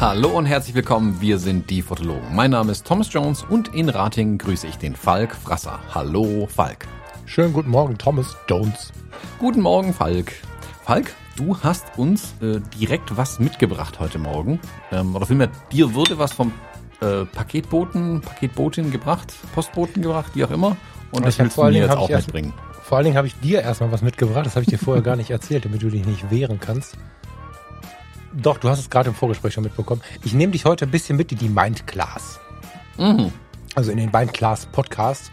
Hallo und herzlich willkommen, wir sind die Fotologen. Mein Name ist Thomas Jones und in Rating grüße ich den Falk Frasser. Hallo Falk. Schönen guten Morgen, Thomas Jones. Guten Morgen, Falk. Falk, du hast uns äh, direkt was mitgebracht heute Morgen. Ähm, oder vielmehr, dir wurde was vom äh, Paketboten, Paketbotin gebracht, Postboten gebracht, wie auch immer. Und das willst du mir jetzt auch mitbringen. Vor allen Dingen habe ich dir erstmal was mitgebracht, das habe ich dir vorher gar nicht erzählt, damit du dich nicht wehren kannst. Doch, du hast es gerade im Vorgespräch schon mitbekommen. Ich nehme dich heute ein bisschen mit in die Mind Class. Mhm. Also in den Mind Class Podcast.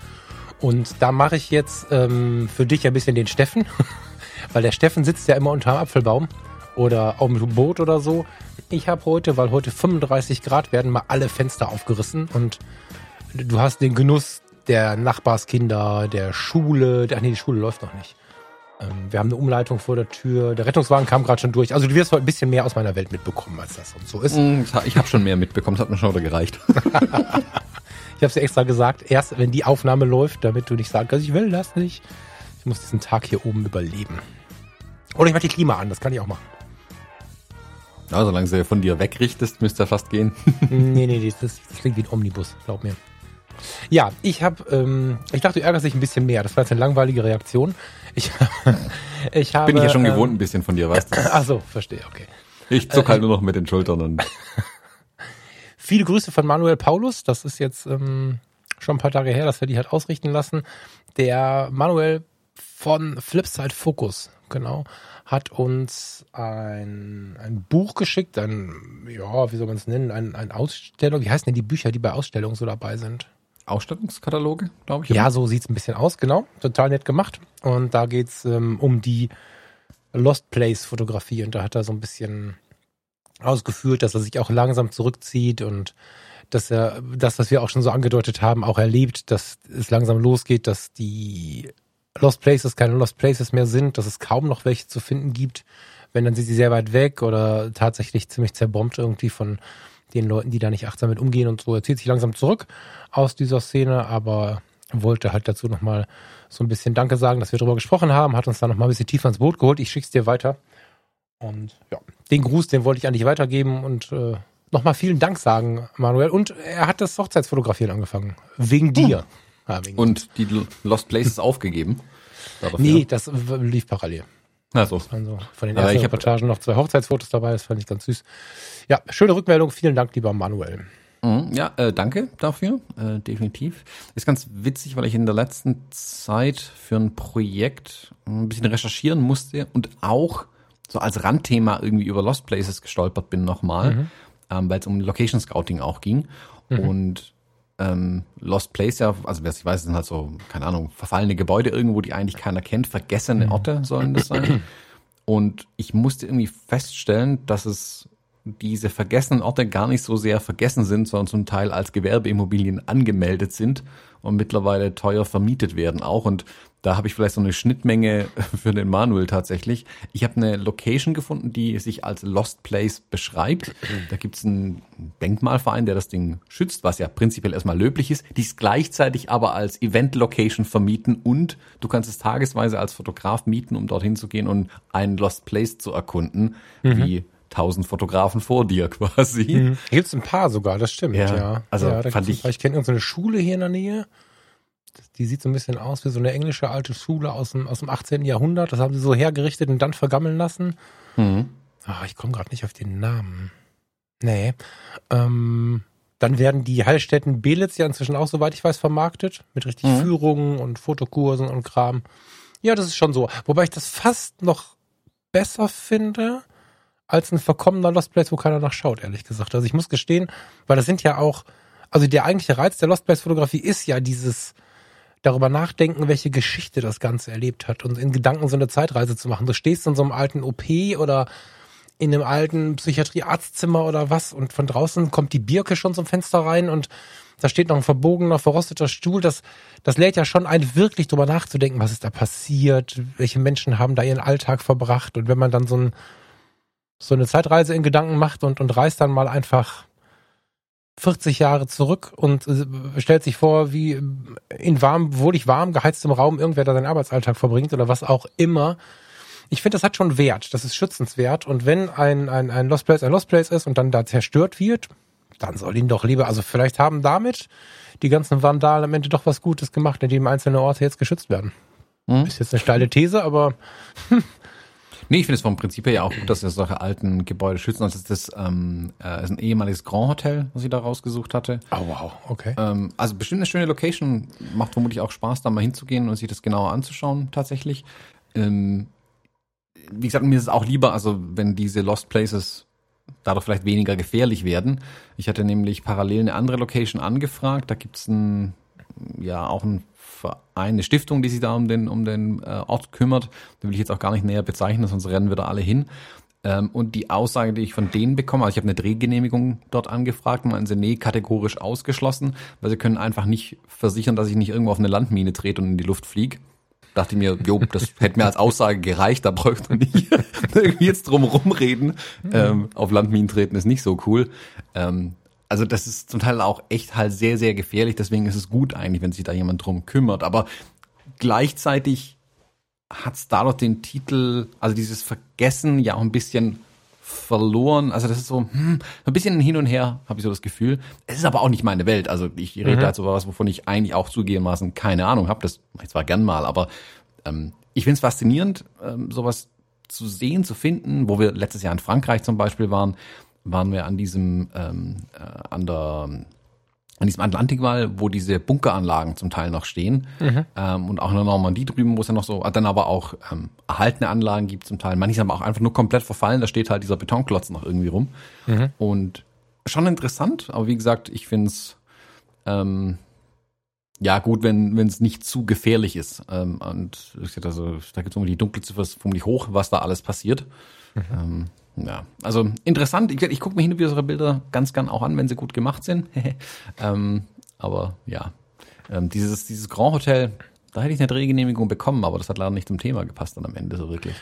Und da mache ich jetzt ähm, für dich ein bisschen den Steffen, weil der Steffen sitzt ja immer unter dem Apfelbaum oder auf dem Boot oder so. Ich habe heute, weil heute 35 Grad werden, mal alle Fenster aufgerissen und du hast den Genuss der Nachbarskinder, der Schule. Ach nee, die Schule läuft noch nicht. Ähm, wir haben eine Umleitung vor der Tür. Der Rettungswagen kam gerade schon durch. Also du wirst heute ein bisschen mehr aus meiner Welt mitbekommen, als das und so ist. Mm, ich habe schon mehr mitbekommen. Das hat mir schon wieder gereicht. ich habe es ja extra gesagt, erst wenn die Aufnahme läuft, damit du nicht kannst, ich will das nicht. Ich muss diesen Tag hier oben überleben. Oder ich mache die Klima an, das kann ich auch machen. Ja, solange sie von dir wegrichtest, müsste er fast gehen. nee, nee, das, das klingt wie ein Omnibus, glaub mir. Ja, ich habe, ähm, ich dachte, du ärgerst dich ein bisschen mehr. Das war jetzt eine langweilige Reaktion. Ich, ich habe, Bin ich ja schon ähm, gewohnt ein bisschen von dir, weißt du? Ach so, verstehe, okay. Ich zuck halt äh, nur noch mit den Schultern und. Viele Grüße von Manuel Paulus. Das ist jetzt ähm, schon ein paar Tage her, dass wir die halt ausrichten lassen. Der Manuel von Flipside Focus, genau, hat uns ein, ein Buch geschickt, ein, ja, wie soll man es nennen, ein, ein Ausstellung. Wie heißen denn die Bücher, die bei Ausstellungen so dabei sind? Ausstattungskataloge, glaube ich. Ja, so sieht's ein bisschen aus, genau. Total nett gemacht. Und da geht's ähm, um die Lost Place Fotografie. Und da hat er so ein bisschen ausgeführt, dass er sich auch langsam zurückzieht und dass er das, was wir auch schon so angedeutet haben, auch erlebt, dass es langsam losgeht, dass die Lost Places keine Lost Places mehr sind, dass es kaum noch welche zu finden gibt. Wenn, dann sind sie sehr weit weg oder tatsächlich ziemlich zerbombt irgendwie von den Leuten, die da nicht achtsam mit umgehen und so. Er zieht sich langsam zurück aus dieser Szene, aber wollte halt dazu nochmal so ein bisschen Danke sagen, dass wir darüber gesprochen haben, hat uns da nochmal ein bisschen tiefer ins Boot geholt. Ich schick's dir weiter. Und ja, den Gruß, den wollte ich an dich weitergeben und äh, nochmal vielen Dank sagen, Manuel. Und er hat das Hochzeitsfotografieren angefangen. Wegen dir. Oh. Ja, und die Lost Places aufgegeben? Darauf, nee, das lief parallel. Also, also von den ersten Reportagen noch zwei Hochzeitsfotos dabei, das fand ich ganz süß. Ja, schöne Rückmeldung. Vielen Dank, lieber Manuel. Mhm, ja, äh, danke dafür, äh, definitiv. Ist ganz witzig, weil ich in der letzten Zeit für ein Projekt ein bisschen recherchieren musste und auch so als Randthema irgendwie über Lost Places gestolpert bin nochmal, mhm. ähm, weil es um Location Scouting auch ging. Mhm. Und ähm, Lost Place ja, also wer es weiß, sind halt so, keine Ahnung, verfallene Gebäude irgendwo, die eigentlich keiner kennt, vergessene mhm. Orte sollen das sein. Und ich musste irgendwie feststellen, dass es diese vergessenen Orte gar nicht so sehr vergessen sind, sondern zum Teil als Gewerbeimmobilien angemeldet sind und mittlerweile teuer vermietet werden auch. Und da habe ich vielleicht so eine Schnittmenge für den Manuel tatsächlich. Ich habe eine Location gefunden, die sich als Lost Place beschreibt. Da gibt es einen Denkmalverein, der das Ding schützt, was ja prinzipiell erstmal löblich ist. Die ist gleichzeitig aber als Event-Location vermieten und du kannst es tagesweise als Fotograf mieten, um dorthin zu gehen und einen Lost Place zu erkunden, mhm. wie tausend Fotografen vor dir quasi. Mhm. Hier gibt's ein paar sogar, das stimmt, ja. ja. Also ja, fand ich. Ich kenne irgendeine Schule hier in der Nähe. Die sieht so ein bisschen aus wie so eine englische alte Schule aus dem, aus dem 18. Jahrhundert. Das haben sie so hergerichtet und dann vergammeln lassen. Mhm. Ach, ich komme gerade nicht auf den Namen. Nee. Ähm, dann werden die Heilstätten Belitz ja inzwischen auch, soweit ich weiß, vermarktet. Mit richtig mhm. Führungen und Fotokursen und Kram. Ja, das ist schon so. Wobei ich das fast noch besser finde als ein verkommener Lost Place, wo keiner nachschaut, ehrlich gesagt. Also ich muss gestehen, weil das sind ja auch, also der eigentliche Reiz der Lost Place Fotografie ist ja dieses darüber nachdenken, welche Geschichte das Ganze erlebt hat und in Gedanken so eine Zeitreise zu machen. Du stehst in so einem alten OP oder in einem alten Psychiatriearztzimmer oder was und von draußen kommt die Birke schon zum Fenster rein und da steht noch ein verbogener, verrosteter Stuhl. Das, das lädt ja schon ein, wirklich drüber nachzudenken, was ist da passiert, welche Menschen haben da ihren Alltag verbracht und wenn man dann so ein so eine Zeitreise in Gedanken macht und, und reist dann mal einfach 40 Jahre zurück und äh, stellt sich vor, wie in warm, wohlig warm geheiztem Raum irgendwer da seinen Arbeitsalltag verbringt oder was auch immer. Ich finde, das hat schon Wert. Das ist schützenswert. Und wenn ein, ein, ein Lost Place ein Lost Place ist und dann da zerstört wird, dann soll ihn doch lieber, also vielleicht haben damit die ganzen Vandalen am Ende doch was Gutes gemacht, indem einzelne Orte jetzt geschützt werden. Hm? Ist jetzt eine steile These, aber Nee, ich finde es vom Prinzip her ja auch gut, dass wir solche alten Gebäude schützen. Also das ist, ähm, äh, ist ein ehemaliges Grand Hotel, was ich da rausgesucht hatte. Oh wow, okay. Ähm, also bestimmt eine schöne Location. Macht vermutlich auch Spaß, da mal hinzugehen und sich das genauer anzuschauen, tatsächlich. Ähm, wie gesagt, mir ist es auch lieber, also wenn diese Lost Places dadurch vielleicht weniger gefährlich werden. Ich hatte nämlich parallel eine andere Location angefragt. Da gibt's ein, ja, auch ein Verein, eine Stiftung, die sich da um den, um den äh, Ort kümmert. Da will ich jetzt auch gar nicht näher bezeichnen, sonst rennen wir da alle hin. Ähm, und die Aussage, die ich von denen bekomme, also ich habe eine Drehgenehmigung dort angefragt, meinen sie, nee, kategorisch ausgeschlossen, weil sie können einfach nicht versichern, dass ich nicht irgendwo auf eine Landmine trete und in die Luft fliege dachte mir, jo, das hätte mir als Aussage gereicht, da bräuchte man nicht irgendwie jetzt drum rumreden. Ähm, auf Landminen treten ist nicht so cool. Ähm, also das ist zum Teil auch echt halt sehr, sehr gefährlich. Deswegen ist es gut eigentlich, wenn sich da jemand drum kümmert. Aber gleichzeitig hat es dadurch den Titel, also dieses Vergessen ja auch ein bisschen verloren. Also das ist so hm, ein bisschen hin und her, habe ich so das Gefühl. Es ist aber auch nicht meine Welt. Also ich rede mhm. halt so was, wovon ich eigentlich auch zugegebenermaßen keine Ahnung habe. Das mache ich zwar gern mal, aber ähm, ich finde es faszinierend, ähm, sowas zu sehen, zu finden, wo wir letztes Jahr in Frankreich zum Beispiel waren, waren wir an diesem, ähm, äh, an der an diesem Atlantikwall, wo diese Bunkeranlagen zum Teil noch stehen mhm. ähm, und auch in der Normandie drüben, wo es ja noch so, dann aber auch ähm, erhaltene Anlagen gibt zum Teil. Manche haben auch einfach nur komplett verfallen, da steht halt dieser Betonklotz noch irgendwie rum. Mhm. Und schon interessant, aber wie gesagt, ich finde es ähm, ja gut, wenn wenn es nicht zu gefährlich ist. Ähm, und also, da gibt es irgendwie die Dunkelziffer ist vermutlich hoch, was da alles passiert. Mhm. Ähm, ja, also interessant. Ich, ich gucke mir hin und wieder solche Bilder ganz gern auch an, wenn sie gut gemacht sind. ähm, aber ja, ähm, dieses, dieses Grand Hotel, da hätte ich eine Drehgenehmigung bekommen, aber das hat leider nicht zum Thema gepasst dann am Ende so wirklich.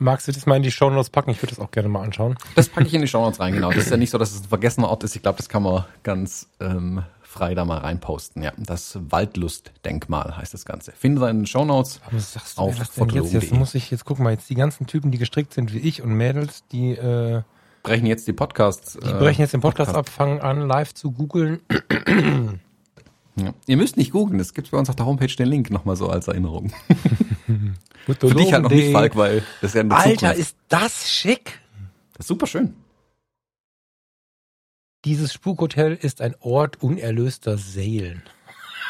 Magst du das mal in die Shownotes packen? Ich würde das auch gerne mal anschauen. Das packe ich in die Shownotes rein, genau. Das ist ja nicht so, dass es ein vergessener Ort ist. Ich glaube, das kann man ganz ähm, frei da mal reinposten. Ja, das Waldlustdenkmal heißt das Ganze. Findet ihr in den Shownotes was sagst du, auf was jetzt, jetzt muss ich jetzt gucken mal jetzt die ganzen Typen, die gestrickt sind wie ich und Mädels, die äh, brechen jetzt die Podcasts. Die äh, brechen jetzt den Podcast, Podcast. ab, fangen an live zu googeln. Ja. Ihr müsst nicht googeln, es gibt bei uns auf der Homepage den Link nochmal so als Erinnerung. Für dich halt noch nicht, Falk, weil das ist ja eine Alter, Zukunft. ist das schick? Das ist super schön. Dieses Spukhotel ist ein Ort unerlöster Seelen.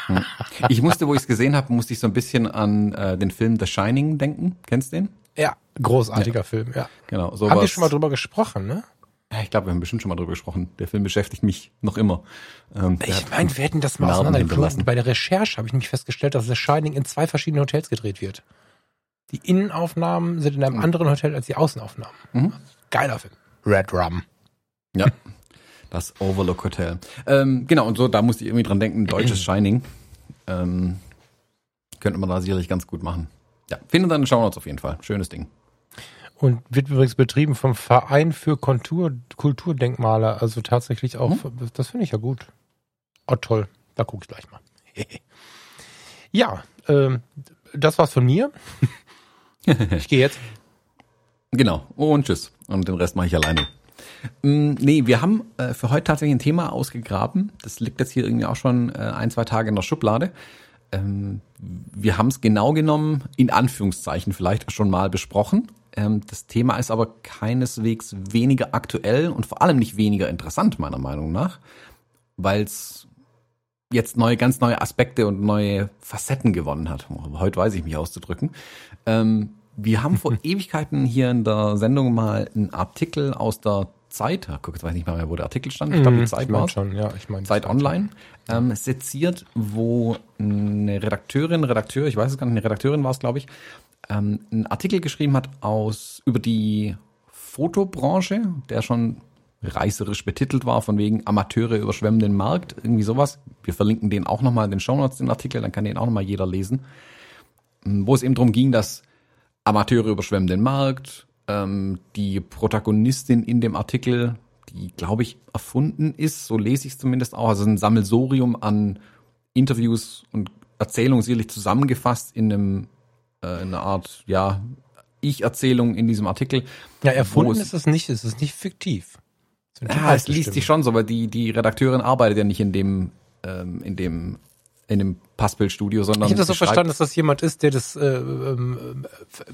Hm. Ich musste, wo ich es gesehen habe, musste ich so ein bisschen an äh, den Film The Shining denken. Kennst du den? Ja, großartiger ja. Film, ja. Genau. Sowas. Haben wir schon mal drüber gesprochen, ne? Ja, ich glaube, wir haben bestimmt schon mal drüber gesprochen. Der Film beschäftigt mich noch immer. Ähm, ich meine, wir hätten das mal auseinandergepflückt. Bei der Recherche habe ich nämlich festgestellt, dass The Shining in zwei verschiedenen Hotels gedreht wird. Die Innenaufnahmen sind in einem mhm. anderen Hotel als die Außenaufnahmen. Mhm. Geiler Film. Red Rum. Ja. Das Overlook Hotel. Ähm, genau, und so, da musste ich irgendwie dran denken, deutsches Shining. Ähm, könnte man da sicherlich ganz gut machen. Ja, findet dann Shownouts auf jeden Fall. Schönes Ding. Und wird übrigens betrieben vom Verein für Kultur, Kulturdenkmale. Also tatsächlich auch, hm? das finde ich ja gut. Oh, toll. Da gucke ich gleich mal. ja, ähm, das war's von mir. ich gehe jetzt. Genau. Und tschüss. Und den Rest mache ich alleine. Mm, nee, wir haben äh, für heute tatsächlich ein Thema ausgegraben. Das liegt jetzt hier irgendwie auch schon äh, ein, zwei Tage in der Schublade. Ähm, wir haben es genau genommen, in Anführungszeichen vielleicht schon mal besprochen. Ähm, das Thema ist aber keineswegs weniger aktuell und vor allem nicht weniger interessant, meiner Meinung nach, weil es jetzt neue, ganz neue Aspekte und neue Facetten gewonnen hat. Heute weiß ich mich auszudrücken. Ähm, wir haben vor Ewigkeiten hier in der Sendung mal einen Artikel aus der Zeit, guck, jetzt weiß ich nicht mehr, wo der Artikel stand, ich glaube, die mhm, Zeit war schon, ja, ich meine Zeit Online, ähm, seziert, wo eine Redakteurin, Redakteur, ich weiß es gar nicht, eine Redakteurin war es, glaube ich, ähm, einen Artikel geschrieben hat aus über die Fotobranche, der schon reißerisch betitelt war, von wegen Amateure überschwemmen den Markt, irgendwie sowas. Wir verlinken den auch nochmal in den Shownotes, den Artikel, dann kann den auch nochmal jeder lesen. Wo es eben darum ging, dass Amateure überschwemmen den Markt, ähm, die Protagonistin in dem Artikel, die, glaube ich, erfunden ist. So lese ich es zumindest auch. Also ein Sammelsorium an Interviews und Erzählungen sicherlich zusammengefasst in einem äh, in einer Art, ja, Ich-Erzählung in diesem Artikel. Ja, erfunden ist es nicht, es ist nicht fiktiv. Ja, es liest sich schon so, aber die, die Redakteurin arbeitet ja nicht in dem, ähm, in dem, in dem Passbildstudio, sondern. Ich habe das so verstanden, dass das jemand ist, der das äh, ähm,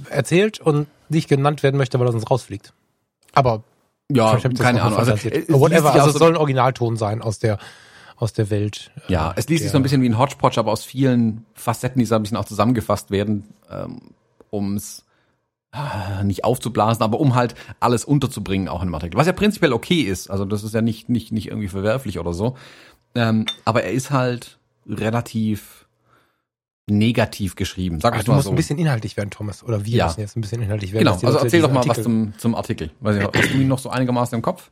erzählt und nicht genannt werden möchte, weil er sonst rausfliegt. Aber ja, keine Ahnung. Also, whatever, also es soll ein Originalton sein aus der aus der Welt. Ja, es liest sich so ein bisschen wie ein Hodgepodge, aber aus vielen Facetten, die so ein bisschen auch zusammengefasst werden, ähm, um es äh, nicht aufzublasen, aber um halt alles unterzubringen auch in dem Artikel. Was ja prinzipiell okay ist. Also das ist ja nicht, nicht, nicht irgendwie verwerflich oder so. Ähm, aber er ist halt relativ negativ geschrieben. Sag also du musst so. ein bisschen inhaltlich werden, Thomas. Oder wir ja. müssen jetzt ein bisschen inhaltlich werden. Genau, also erzähl doch mal Artikel. was zum, zum Artikel. Weiß ich, hast du ihn noch so einigermaßen im Kopf?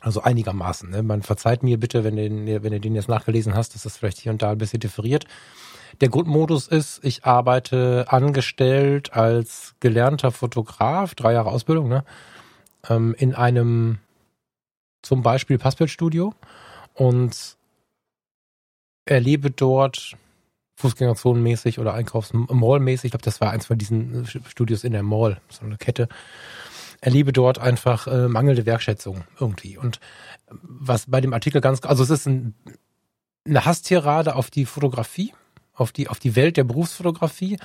Also einigermaßen. Ne? Man verzeiht mir bitte, wenn du, wenn du den jetzt nachgelesen hast, dass das vielleicht hier und da ein bisschen differiert. Der Grundmodus ist, ich arbeite angestellt als gelernter Fotograf, drei Jahre Ausbildung, ne? Ähm, in einem zum Beispiel Passbildstudio und erlebe dort Fußgängerzonenmäßig oder Einkaufsmallmäßig, ich glaube, das war eins von diesen Studios in der Mall, so eine Kette, erlebe dort einfach äh, mangelnde Wertschätzung irgendwie. Und was bei dem Artikel ganz, also es ist ein, eine Hasstirade auf die Fotografie, auf die, auf die Welt der Berufsfotografie.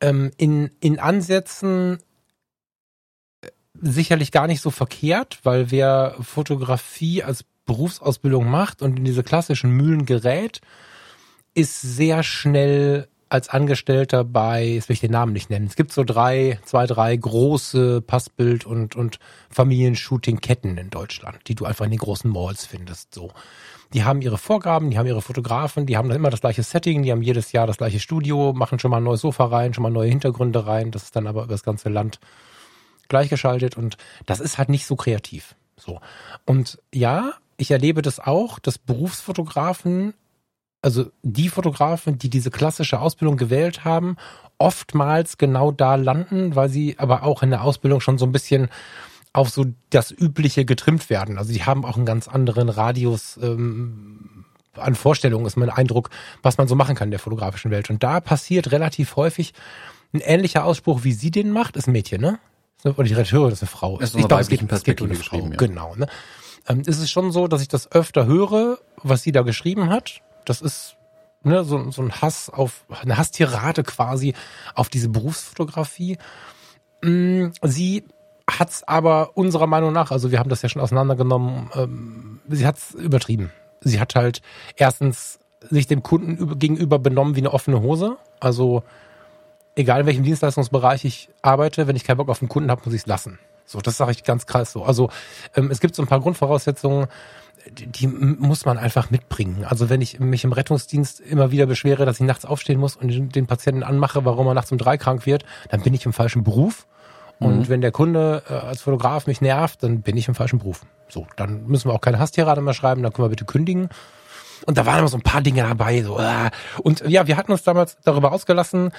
Ähm, in, in Ansätzen äh, sicherlich gar nicht so verkehrt, weil wer Fotografie als Berufsausbildung macht und in diese klassischen Mühlen gerät, ist sehr schnell als Angestellter bei, jetzt will ich den Namen nicht nennen, es gibt so drei, zwei, drei große Passbild- und, und Familienshooting-Ketten in Deutschland, die du einfach in den großen Malls findest, so. Die haben ihre Vorgaben, die haben ihre Fotografen, die haben dann immer das gleiche Setting, die haben jedes Jahr das gleiche Studio, machen schon mal ein neues Sofa rein, schon mal neue Hintergründe rein, das ist dann aber über das ganze Land gleichgeschaltet und das ist halt nicht so kreativ, so. Und ja, ich erlebe das auch, dass Berufsfotografen also die Fotografen, die diese klassische Ausbildung gewählt haben, oftmals genau da landen, weil sie aber auch in der Ausbildung schon so ein bisschen auf so das Übliche getrimmt werden. Also die haben auch einen ganz anderen Radius ähm, an Vorstellungen, ist mein Eindruck, was man so machen kann in der fotografischen Welt. Und da passiert relativ häufig ein ähnlicher Ausspruch, wie sie den macht, ist ein Mädchen, ne? Oder die Redakteurin ist eine Frau. Ist ich glaube, es geht, es geht um eine Frau. Ja. Genau. Ne? Ähm, ist es schon so, dass ich das öfter höre, was sie da geschrieben hat das ist ne, so, so ein Hass auf, eine Hasstirade quasi auf diese Berufsfotografie. Mm, sie hat's aber unserer Meinung nach, also wir haben das ja schon auseinandergenommen, ähm, sie hat's übertrieben. Sie hat halt erstens sich dem Kunden gegenüber benommen wie eine offene Hose. Also egal in welchem Dienstleistungsbereich ich arbeite, wenn ich keinen Bock auf den Kunden habe, muss ich es lassen. So, das sage ich ganz krass so. Also ähm, es gibt so ein paar Grundvoraussetzungen, die, die muss man einfach mitbringen. Also wenn ich mich im Rettungsdienst immer wieder beschwere, dass ich nachts aufstehen muss und den Patienten anmache, warum er nachts um drei krank wird, dann bin ich im falschen Beruf. Und mhm. wenn der Kunde äh, als Fotograf mich nervt, dann bin ich im falschen Beruf. So, dann müssen wir auch keine Hasstirade mehr schreiben, dann können wir bitte kündigen. Und da waren immer so ein paar Dinge dabei. So, äh. Und ja, wir hatten uns damals darüber ausgelassen,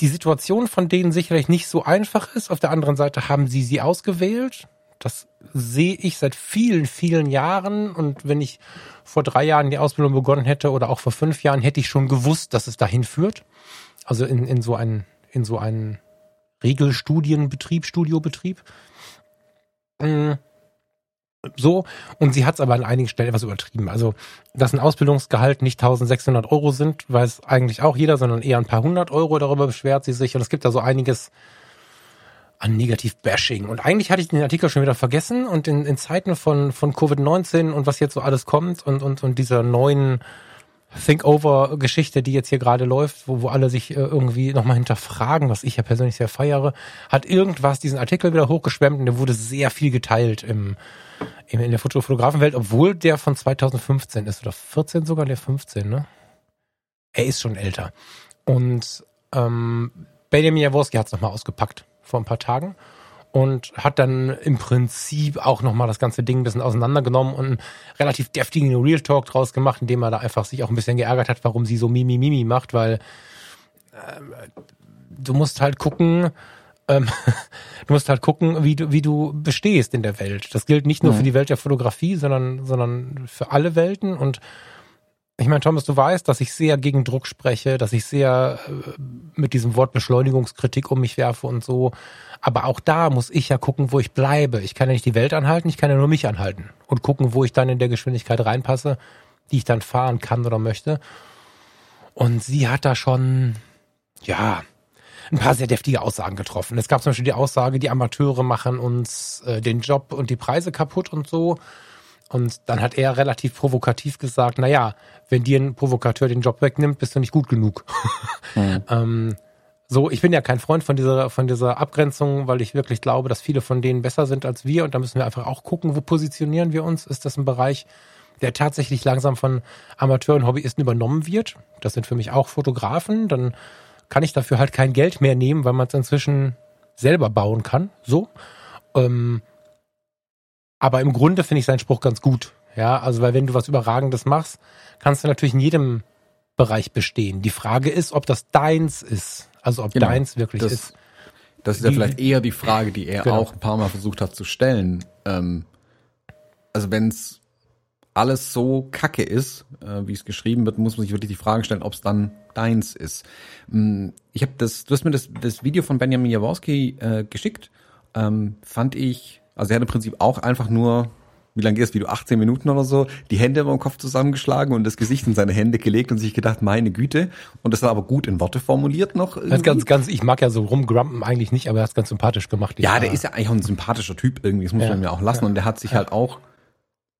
die Situation von denen sicherlich nicht so einfach ist. Auf der anderen Seite haben sie sie ausgewählt. Das sehe ich seit vielen, vielen Jahren. Und wenn ich vor drei Jahren die Ausbildung begonnen hätte oder auch vor fünf Jahren, hätte ich schon gewusst, dass es dahin führt. Also in, in so einen, in so einen Regelstudienbetrieb, Studiobetrieb. Mm. So, und sie hat es aber an einigen Stellen etwas übertrieben. Also, dass ein Ausbildungsgehalt nicht 1600 Euro sind, weiß eigentlich auch jeder, sondern eher ein paar hundert Euro, darüber beschwert sie sich. Und es gibt da so einiges, an Negativ-Bashing. Und eigentlich hatte ich den Artikel schon wieder vergessen und in, in Zeiten von, von Covid-19 und was jetzt so alles kommt und, und, und dieser neuen Think-Over-Geschichte, die jetzt hier gerade läuft, wo, wo alle sich äh, irgendwie nochmal hinterfragen, was ich ja persönlich sehr feiere, hat irgendwas diesen Artikel wieder hochgeschwemmt und der wurde sehr viel geteilt im, im in der Fotografenwelt, obwohl der von 2015 ist oder 14 sogar, der 15, ne? Er ist schon älter. Und ähm, Benjamin Jaworski hat es nochmal ausgepackt vor ein paar Tagen und hat dann im Prinzip auch nochmal das ganze Ding ein bisschen auseinandergenommen und einen relativ deftigen Real Talk draus gemacht, indem er da einfach sich auch ein bisschen geärgert hat, warum sie so Mimi Mimi macht, weil äh, du musst halt gucken, Ähm, du musst halt gucken, wie du, wie du bestehst in der Welt. Das gilt nicht nur mhm. für die Welt der Fotografie, sondern, sondern für alle Welten. Und ich meine, Thomas, du weißt, dass ich sehr gegen Druck spreche, dass ich sehr äh, mit diesem Wort Beschleunigungskritik um mich werfe und so. Aber auch da muss ich ja gucken, wo ich bleibe. Ich kann ja nicht die Welt anhalten, ich kann ja nur mich anhalten und gucken, wo ich dann in der Geschwindigkeit reinpasse, die ich dann fahren kann oder möchte. Und sie hat da schon, ja, ein paar sehr deftige Aussagen getroffen. Es gab zum Beispiel die Aussage, die Amateure machen uns äh, den Job und die Preise kaputt und so. Und dann hat er relativ provokativ gesagt, na ja, wenn dir ein Provokateur den Job wegnimmt, bist du nicht gut genug. Mhm. ähm, so, ich bin ja kein Freund von dieser, von dieser Abgrenzung, weil ich wirklich glaube, dass viele von denen besser sind als wir. Und da müssen wir einfach auch gucken, wo positionieren wir uns. Ist das ein Bereich, der tatsächlich langsam von Amateuren, Hobbyisten übernommen wird? Das sind für mich auch Fotografen. Dann kann ich dafür halt kein Geld mehr nehmen, weil man es inzwischen selber bauen kann. So. Ähm, aber im Grunde finde ich seinen Spruch ganz gut. Ja, also weil wenn du was Überragendes machst, kannst du natürlich in jedem Bereich bestehen. Die Frage ist, ob das deins ist. Also ob genau, deins wirklich das, ist. Das ist ja vielleicht eher die Frage, die er genau. auch ein paar Mal versucht hat zu stellen. Ähm, also wenn es alles so kacke ist, äh, wie es geschrieben wird, muss man sich wirklich die Frage stellen, ob es dann deins ist. Ähm, ich habe das, du hast mir das, das Video von Benjamin Jaworski äh, geschickt. Ähm, fand ich also er hat im Prinzip auch einfach nur, wie lange geht das Video, 18 Minuten oder so, die Hände über den Kopf zusammengeschlagen und das Gesicht in seine Hände gelegt und sich gedacht, meine Güte. Und das war aber gut in Worte formuliert noch. Das ganz, ganz, ich mag ja so rumgrumpen eigentlich nicht, aber er hat ganz sympathisch gemacht. Ja, der ist ja eigentlich auch ein sympathischer Typ irgendwie, das muss ja, man mir auch lassen. Ja, und der hat sich ja. halt auch,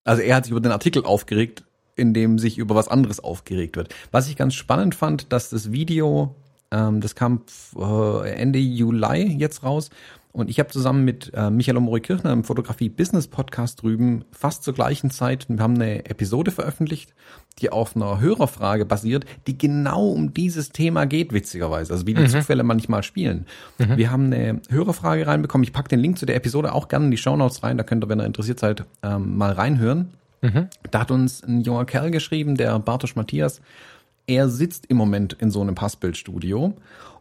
also er hat sich über den Artikel aufgeregt, in dem sich über was anderes aufgeregt wird. Was ich ganz spannend fand, dass das Video, ähm, das kam äh, Ende Juli jetzt raus und ich habe zusammen mit äh, Michael Omori Kirchner im Fotografie Business Podcast drüben fast zur gleichen Zeit, wir haben eine Episode veröffentlicht, die auf einer Hörerfrage basiert, die genau um dieses Thema geht, witzigerweise. Also wie die mhm. Zufälle manchmal spielen. Mhm. Wir haben eine Hörerfrage reinbekommen. Ich packe den Link zu der Episode auch gerne in die Shownotes rein. Da könnt ihr, wenn ihr interessiert seid, ähm, mal reinhören. Mhm. Da hat uns ein junger Kerl geschrieben, der Bartosch Matthias. Er sitzt im Moment in so einem Passbildstudio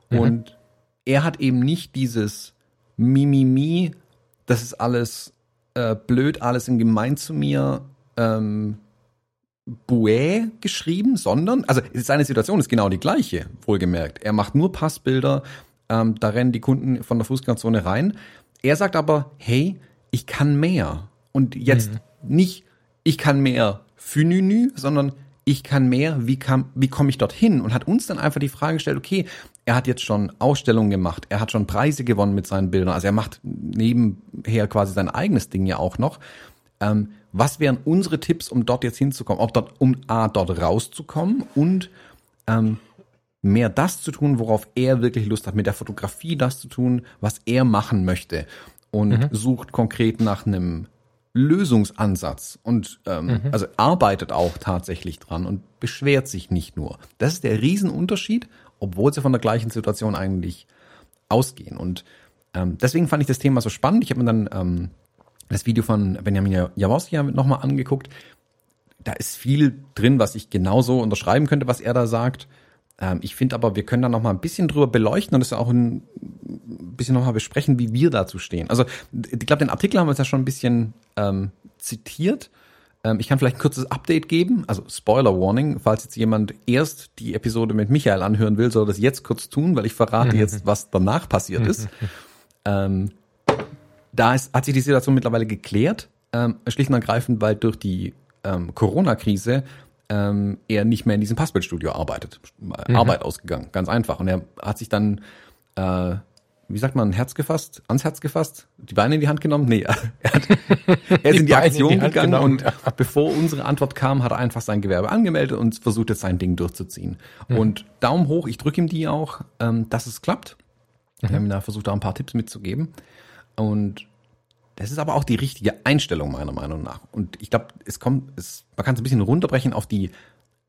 mhm. und er hat eben nicht dieses Mimimi, das ist alles äh, blöd, alles in gemein zu mir, ähm, Bouet geschrieben, sondern, also seine Situation ist genau die gleiche, wohlgemerkt. Er macht nur Passbilder, ähm, da rennen die Kunden von der Fußgängerzone rein. Er sagt aber, hey, ich kann mehr. Und jetzt mhm. nicht, ich kann mehr für Nünü, sondern ich kann mehr, wie, kam, wie komme ich dorthin? Und hat uns dann einfach die Frage gestellt, okay, er hat jetzt schon Ausstellungen gemacht, er hat schon Preise gewonnen mit seinen Bildern, also er macht nebenher quasi sein eigenes Ding ja auch noch. Ähm, was wären unsere Tipps, um dort jetzt hinzukommen? Ob dort, um A, dort rauszukommen und ähm, mehr das zu tun, worauf er wirklich Lust hat, mit der Fotografie das zu tun, was er machen möchte und mhm. sucht konkret nach einem Lösungsansatz und ähm, mhm. also arbeitet auch tatsächlich dran und beschwert sich nicht nur. Das ist der Riesenunterschied, obwohl sie von der gleichen Situation eigentlich ausgehen. Und ähm, deswegen fand ich das Thema so spannend. Ich habe mir dann ähm, das Video von Benjamin Jaworski nochmal angeguckt. Da ist viel drin, was ich genauso unterschreiben könnte, was er da sagt. Ähm, ich finde aber, wir können da nochmal ein bisschen drüber beleuchten und das auch ein bisschen nochmal besprechen, wie wir dazu stehen. Also ich glaube, den Artikel haben wir uns ja schon ein bisschen ähm, zitiert. Ähm, ich kann vielleicht ein kurzes Update geben, also Spoiler Warning, falls jetzt jemand erst die Episode mit Michael anhören will, soll das jetzt kurz tun, weil ich verrate jetzt, was danach passiert ist. ähm, da ist, hat sich die Situation mittlerweile geklärt, ähm, schlicht und ergreifend, weil durch die ähm, Corona-Krise ähm, er nicht mehr in diesem Passbildstudio arbeitet. Mhm. Arbeit ausgegangen, ganz einfach. Und er hat sich dann äh, wie sagt man, Herz gefasst, ans Herz gefasst, die Beine in die Hand genommen? Nee, er, hat, er ist in die Aktion in die gegangen genommen, und ja. bevor unsere Antwort kam, hat er einfach sein Gewerbe angemeldet und versucht jetzt sein Ding durchzuziehen. Mhm. Und Daumen hoch, ich drücke ihm die auch, ähm, dass es klappt. Mhm. Wir haben da versucht, da ein paar Tipps mitzugeben. Und das ist aber auch die richtige Einstellung meiner Meinung nach. Und ich glaube, es kommt, es, man kann es ein bisschen runterbrechen auf die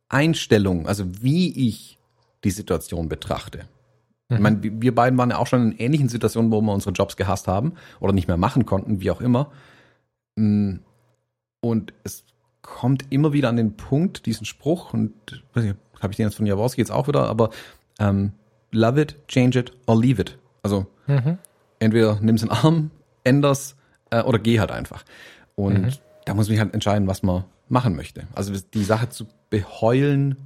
Einstellung, also wie ich die Situation betrachte. Ich meine, wir beiden waren ja auch schon in ähnlichen Situationen, wo wir unsere Jobs gehasst haben oder nicht mehr machen konnten, wie auch immer. Mm, und es kommt immer wieder an den Punkt, diesen Spruch, und habe ich den jetzt von Jaworski jetzt auch wieder, aber ähm, love it, change it or leave it. Also mhm. entweder nimm's in den Arm, änder's äh, oder geh halt einfach. Und mhm. da muss man halt entscheiden, was man machen möchte. Also die Sache zu beheulen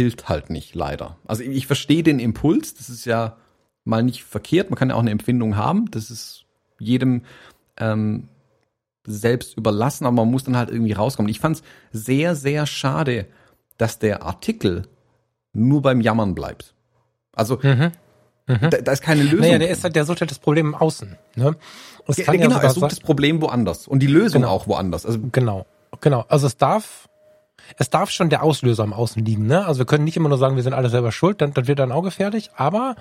hilft halt nicht, leider. Also ich verstehe den Impuls, das ist ja mal nicht verkehrt, man kann ja auch eine Empfindung haben, das ist jedem ähm, selbst überlassen, aber man muss dann halt irgendwie rauskommen. Ich fand es sehr, sehr schade, dass der Artikel nur beim Jammern bleibt. Also mhm. Mhm. Da, da, ist keine Lösung. Naja, der, ist, halt, der sucht halt das Problem im Außen. Ne? Genau, ja er sucht das Problem woanders und die Lösung genau. auch woanders. Also genau, genau. Also es darf, es darf schon der Auslöser im Außen liegen. Ne? Also wir können nicht immer nur sagen, wir sind alle selber schuld, dann, dann wird dann auch gefährlich. Aber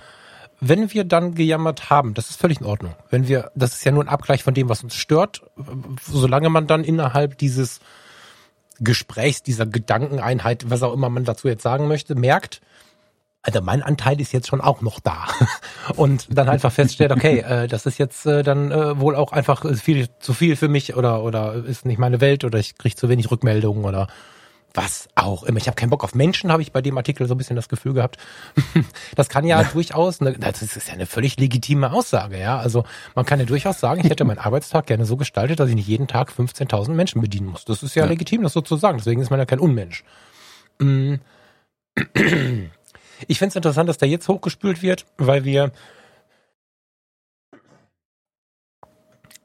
wenn wir dann gejammert haben, das ist völlig in Ordnung. Wenn wir, das ist ja nur ein Abgleich von dem, was uns stört, solange man dann innerhalb dieses Gesprächs, dieser Gedankeneinheit, was auch immer man dazu jetzt sagen möchte, merkt, also mein Anteil ist jetzt schon auch noch da. Und dann einfach feststellt, okay, äh, das ist jetzt äh, dann äh, wohl auch einfach viel zu viel für mich oder oder ist nicht meine Welt oder ich kriege zu wenig Rückmeldungen oder was auch immer. Ich habe keinen Bock auf Menschen, habe ich bei dem Artikel so ein bisschen das Gefühl gehabt. das kann ja, ja. durchaus, eine, das ist ja eine völlig legitime Aussage, ja. Also man kann ja durchaus sagen, ich hätte meinen Arbeitstag gerne so gestaltet, dass ich nicht jeden Tag 15.000 Menschen bedienen muss. Das ist ja, ja, legitim, das so zu sagen. Deswegen ist man ja kein Unmensch. Mm. Ich finde es interessant, dass der jetzt hochgespült wird, weil wir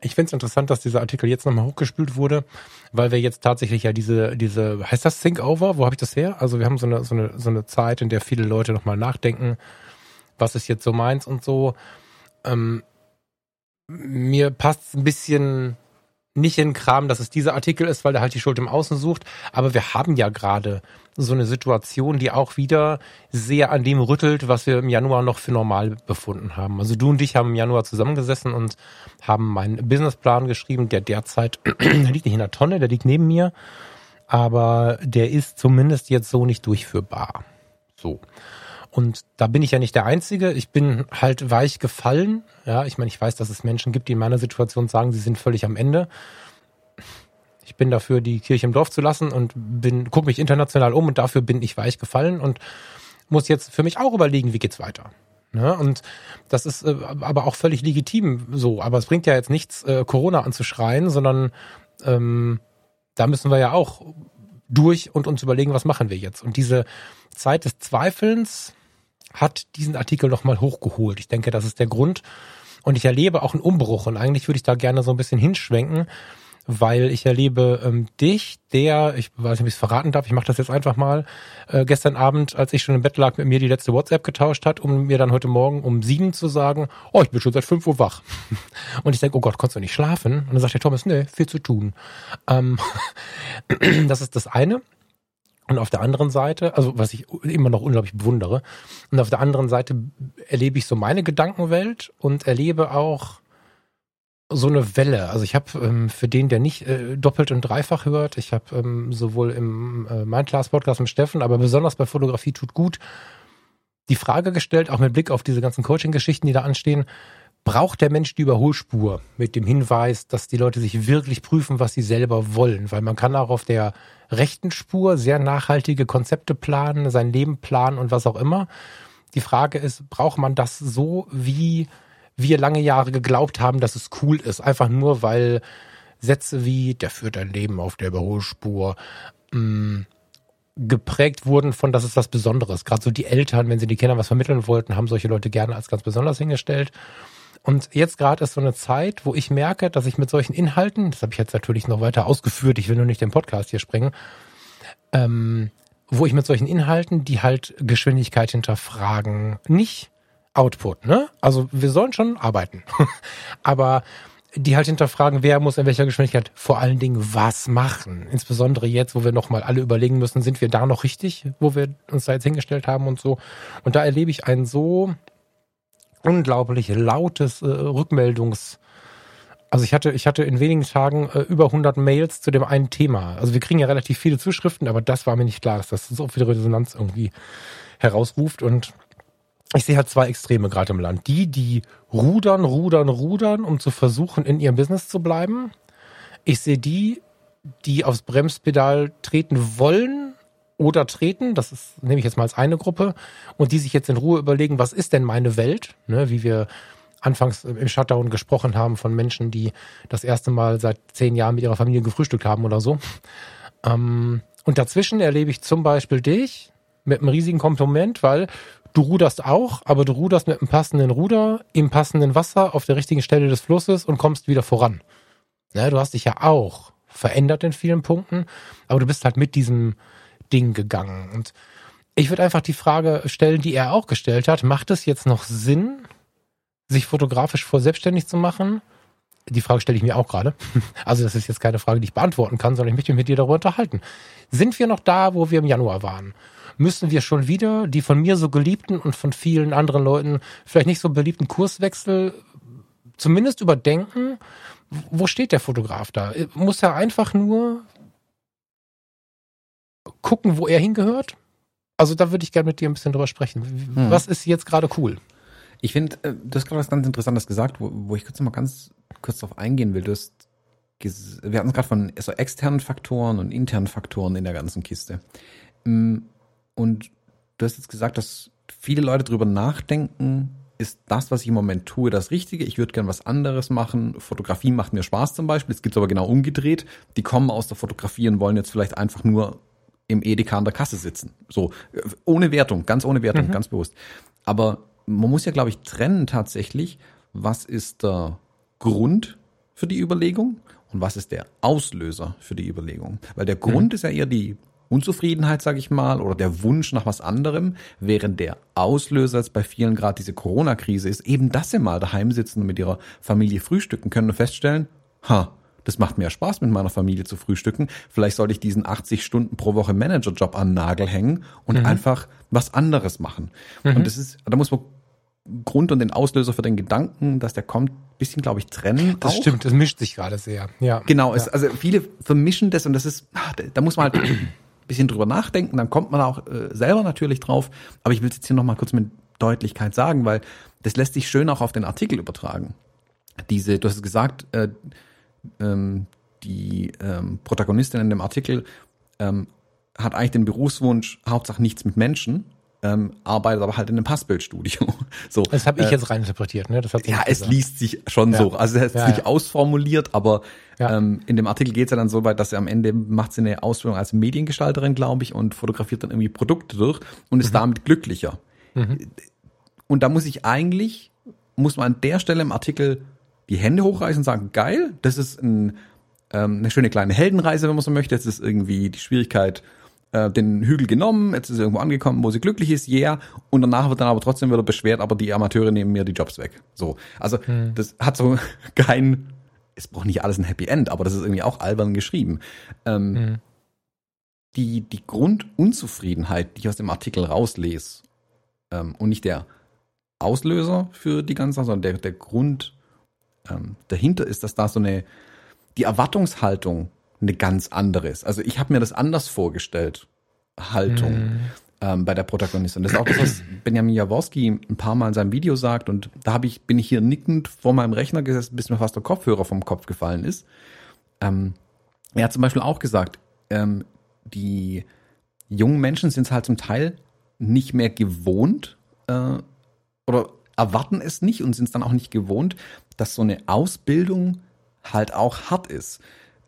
Ich finde es interessant, dass dieser Artikel jetzt nochmal hochgespült wurde, weil wir jetzt tatsächlich ja diese, diese, heißt das Think Over? Wo habe ich das her? Also wir haben so eine, so eine, so eine Zeit, in der viele Leute nochmal nachdenken, was ist jetzt so meins und so. Ähm, mir passt ein bisschen nicht in Kram, dass es dieser Artikel ist, weil der halt die Schuld im Außen sucht. Aber wir haben ja gerade so eine Situation, die auch wieder sehr an dem rüttelt, was wir im Januar noch für normal befunden haben. Also du und ich haben im Januar zusammengesessen und haben meinen Businessplan geschrieben, der derzeit, der liegt nicht in der Tonne, der liegt neben mir, aber der ist zumindest jetzt so nicht durchführbar. So. Und da bin ich ja nicht der Einzige. Ich bin halt weich gefallen. Ja, ich meine, ich weiß, dass es Menschen gibt, die in meiner Situation sagen, sie sind völlig am Ende. Ich bin dafür, die Kirche im Dorf zu lassen und bin, gucke mich international um und dafür bin ich weich gefallen und muss jetzt für mich auch überlegen, wie geht's weiter. Ne? Und das ist äh, aber auch völlig legitim so. Aber es bringt ja jetzt nichts, äh, Corona anzuschreien, sondern ähm, da müssen wir ja auch durch und uns überlegen, was machen wir jetzt. Und diese Zeit des Zweifelns, hat diesen Artikel nochmal hochgeholt. Ich denke, das ist der Grund. Und ich erlebe auch einen Umbruch. Und eigentlich würde ich da gerne so ein bisschen hinschwenken, weil ich erlebe ähm, dich, der, ich weiß nicht, ob ich es verraten darf, ich mache das jetzt einfach mal, äh, gestern Abend, als ich schon im Bett lag, mit mir die letzte WhatsApp getauscht hat, um mir dann heute Morgen um sieben zu sagen, oh, ich bin schon seit fünf Uhr wach. Und ich denke, oh Gott, konntest du nicht schlafen? Und dann sagt der Thomas, nee, viel zu tun. Ähm, das ist das eine. Und auf der anderen Seite, also was ich immer noch unglaublich bewundere, und auf der anderen Seite erlebe ich so meine Gedankenwelt und erlebe auch so eine Welle. Also ich habe ähm, für den, der nicht äh, doppelt und dreifach hört, ich habe ähm, sowohl im äh, Mindclass Podcast mit Steffen, aber besonders bei Fotografie tut gut, die Frage gestellt, auch mit Blick auf diese ganzen Coaching-Geschichten, die da anstehen, braucht der Mensch die Überholspur mit dem Hinweis, dass die Leute sich wirklich prüfen, was sie selber wollen. Weil man kann auch auf der rechten Spur sehr nachhaltige Konzepte planen, sein Leben planen und was auch immer. Die Frage ist, braucht man das so, wie wir lange Jahre geglaubt haben, dass es cool ist? Einfach nur, weil Sätze wie, der führt ein Leben auf der Überholspur, mm, geprägt wurden von, das ist was Besonderes. Gerade so die Eltern, wenn sie die Kinder was vermitteln wollten, haben solche Leute gerne als ganz besonders hingestellt. Und jetzt gerade ist so eine Zeit, wo ich merke, dass ich mit solchen Inhalten, das habe ich jetzt natürlich noch weiter ausgeführt, ich will nur nicht den Podcast hier sprengen, ähm, wo ich mit solchen Inhalten, die halt Geschwindigkeit hinterfragen, nicht Output, ne? Also wir sollen schon arbeiten, aber die halt hinterfragen, wer muss in welcher Geschwindigkeit vor allen Dingen was machen. Insbesondere jetzt, wo wir nochmal alle überlegen müssen, sind wir da noch richtig, wo wir uns da jetzt hingestellt haben und so. Und da erlebe ich einen so unglaublich lautes äh, Rückmeldungs also ich hatte, ich hatte in wenigen Tagen äh, über 100 Mails zu dem einen Thema. Also wir kriegen ja relativ viele Zuschriften, aber das war mir nicht klar, dass das so viel Resonanz irgendwie herausruft. Und ich sehe halt zwei Extreme gerade im Land. Die, die rudern, rudern, rudern, um zu versuchen, in ihrem Business zu bleiben. Ich sehe die, die aufs Bremspedal treten wollen, oder treten, das ist, nehme ich jetzt mal als eine Gruppe, und die sich jetzt in Ruhe überlegen, was ist denn meine Welt, ne, wie wir anfangs im Shutdown gesprochen haben von Menschen, die das erste Mal seit zehn Jahren mit ihrer Familie gefrühstückt haben oder so. Ähm, und dazwischen erlebe ich zum Beispiel dich mit einem riesigen Kompliment, weil du ruderst auch, aber du ruderst mit einem passenden Ruder im passenden Wasser auf der richtigen Stelle des Flusses und kommst wieder voran. Ja, du hast dich ja auch verändert in vielen Punkten, aber du bist halt mit diesem Ding gegangen. Und ich würde einfach die Frage stellen, die er auch gestellt hat, macht es jetzt noch Sinn, sich fotografisch vor selbstständig zu machen? Die Frage stelle ich mir auch gerade. Also das ist jetzt keine Frage, die ich beantworten kann, sondern ich möchte mich mit dir darüber unterhalten. Sind wir noch da, wo wir im Januar waren? Müssen wir schon wieder die von mir so geliebten und von vielen anderen Leuten vielleicht nicht so beliebten Kurswechsel zumindest überdenken? Wo steht der Fotograf da? Muss er einfach nur gucken, wo er hingehört? Also da würde ich gerne mit dir ein bisschen drüber sprechen. Hm. Was ist jetzt gerade cool? Ich finde, äh, du hast gerade was ganz Interessantes gesagt, wo, wo ich kurz noch mal ganz kurz darauf eingehen will. Du hast, wir hatten es gerade von so externen Faktoren und internen Faktoren in der ganzen Kiste. Mm, und du hast jetzt gesagt, dass viele Leute drüber nachdenken, ist das, was ich im Moment tue, das Richtige? Ich würde gern was anderes machen. Fotografie macht mir Spaß zum Beispiel. Es gibt aber genau umgedreht. Die kommen aus der Fotografie und wollen jetzt vielleicht einfach nur im Edeka an der Kasse sitzen. So, ohne Wertung, ganz ohne Wertung, mhm. ganz bewusst. Aber man muss ja, glaube ich, trennen tatsächlich, was ist der Grund für die Überlegung und was ist der Auslöser für die Überlegung. Weil der Grund mhm. ist ja eher die Unzufriedenheit, sage ich mal, oder der Wunsch nach was anderem, während der Auslöser jetzt bei vielen gerade diese Corona-Krise ist, eben dass sie mal daheim sitzen und mit ihrer Familie frühstücken können und feststellen, ha, das macht mir Spaß, mit meiner Familie zu frühstücken. Vielleicht sollte ich diesen 80 Stunden pro Woche Managerjob an den Nagel hängen und mhm. einfach was anderes machen. Mhm. Und das ist, da muss man Grund und den Auslöser für den Gedanken, dass der kommt, bisschen, glaube ich, trennen. Das auch. stimmt, das mischt sich gerade sehr. Ja. Genau, ja. Es, also viele vermischen das und das ist, ah, da muss man halt bisschen drüber nachdenken, dann kommt man auch äh, selber natürlich drauf. Aber ich will es jetzt hier nochmal kurz mit Deutlichkeit sagen, weil das lässt sich schön auch auf den Artikel übertragen. Diese, du hast es gesagt, äh, ähm, die ähm, Protagonistin in dem Artikel ähm, hat eigentlich den Berufswunsch, Hauptsache nichts mit Menschen, ähm, arbeitet aber halt in einem Passbildstudio. So, das habe ich äh, jetzt reininterpretiert, ne? Das hat ja, es liest sich schon ja. so. Also es ist ja, nicht ja. ausformuliert, aber ähm, in dem Artikel geht es ja dann so weit, dass er am Ende macht sie eine Ausbildung als Mediengestalterin, glaube ich, und fotografiert dann irgendwie Produkte durch und ist mhm. damit glücklicher. Mhm. Und da muss ich eigentlich, muss man an der Stelle im Artikel die Hände hochreißen und sagen, geil, das ist ein, ähm, eine schöne kleine Heldenreise, wenn man so möchte. Jetzt ist irgendwie die Schwierigkeit, äh, den Hügel genommen, jetzt ist er irgendwo angekommen, wo sie glücklich ist, yeah. Und danach wird dann aber trotzdem wieder beschwert, aber die Amateure nehmen mir die Jobs weg. So. Also, hm. das hat so kein, es braucht nicht alles ein Happy End, aber das ist irgendwie auch albern geschrieben. Ähm, hm. Die, die Grundunzufriedenheit, die ich aus dem Artikel rauslese, ähm, und nicht der Auslöser für die ganze Sache, sondern der, der Grund ähm, dahinter ist, dass da so eine, die Erwartungshaltung eine ganz andere ist. Also ich habe mir das anders vorgestellt, Haltung mhm. ähm, bei der Protagonistin. Das ist auch das, was Benjamin Jaworski ein paar Mal in seinem Video sagt und da habe ich, bin ich hier nickend vor meinem Rechner gesessen, bis mir fast der Kopfhörer vom Kopf gefallen ist. Ähm, er hat zum Beispiel auch gesagt, ähm, die jungen Menschen sind es halt zum Teil nicht mehr gewohnt äh, oder erwarten es nicht und sind es dann auch nicht gewohnt, dass so eine Ausbildung halt auch hart ist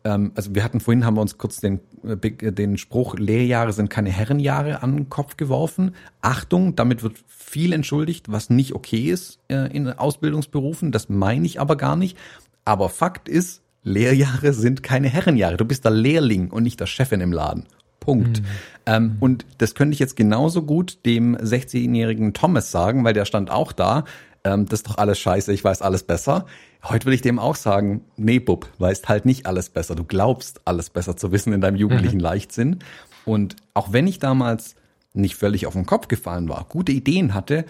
ähm, also wir hatten vorhin, haben wir uns kurz den, äh, den Spruch, Lehrjahre sind keine Herrenjahre an den Kopf geworfen. Achtung, damit wird viel entschuldigt, was nicht okay ist äh, in Ausbildungsberufen. Das meine ich aber gar nicht. Aber Fakt ist, Lehrjahre sind keine Herrenjahre. Du bist der Lehrling und nicht der Chefin im Laden. Punkt. Mhm. Ähm, und das könnte ich jetzt genauso gut dem 16-jährigen Thomas sagen, weil der stand auch da. Ähm, das ist doch alles scheiße, ich weiß alles besser. Heute will ich dem auch sagen, nee, Bub, weißt halt nicht alles besser. Du glaubst, alles besser zu wissen in deinem jugendlichen mhm. Leichtsinn. Und auch wenn ich damals nicht völlig auf den Kopf gefallen war, gute Ideen hatte,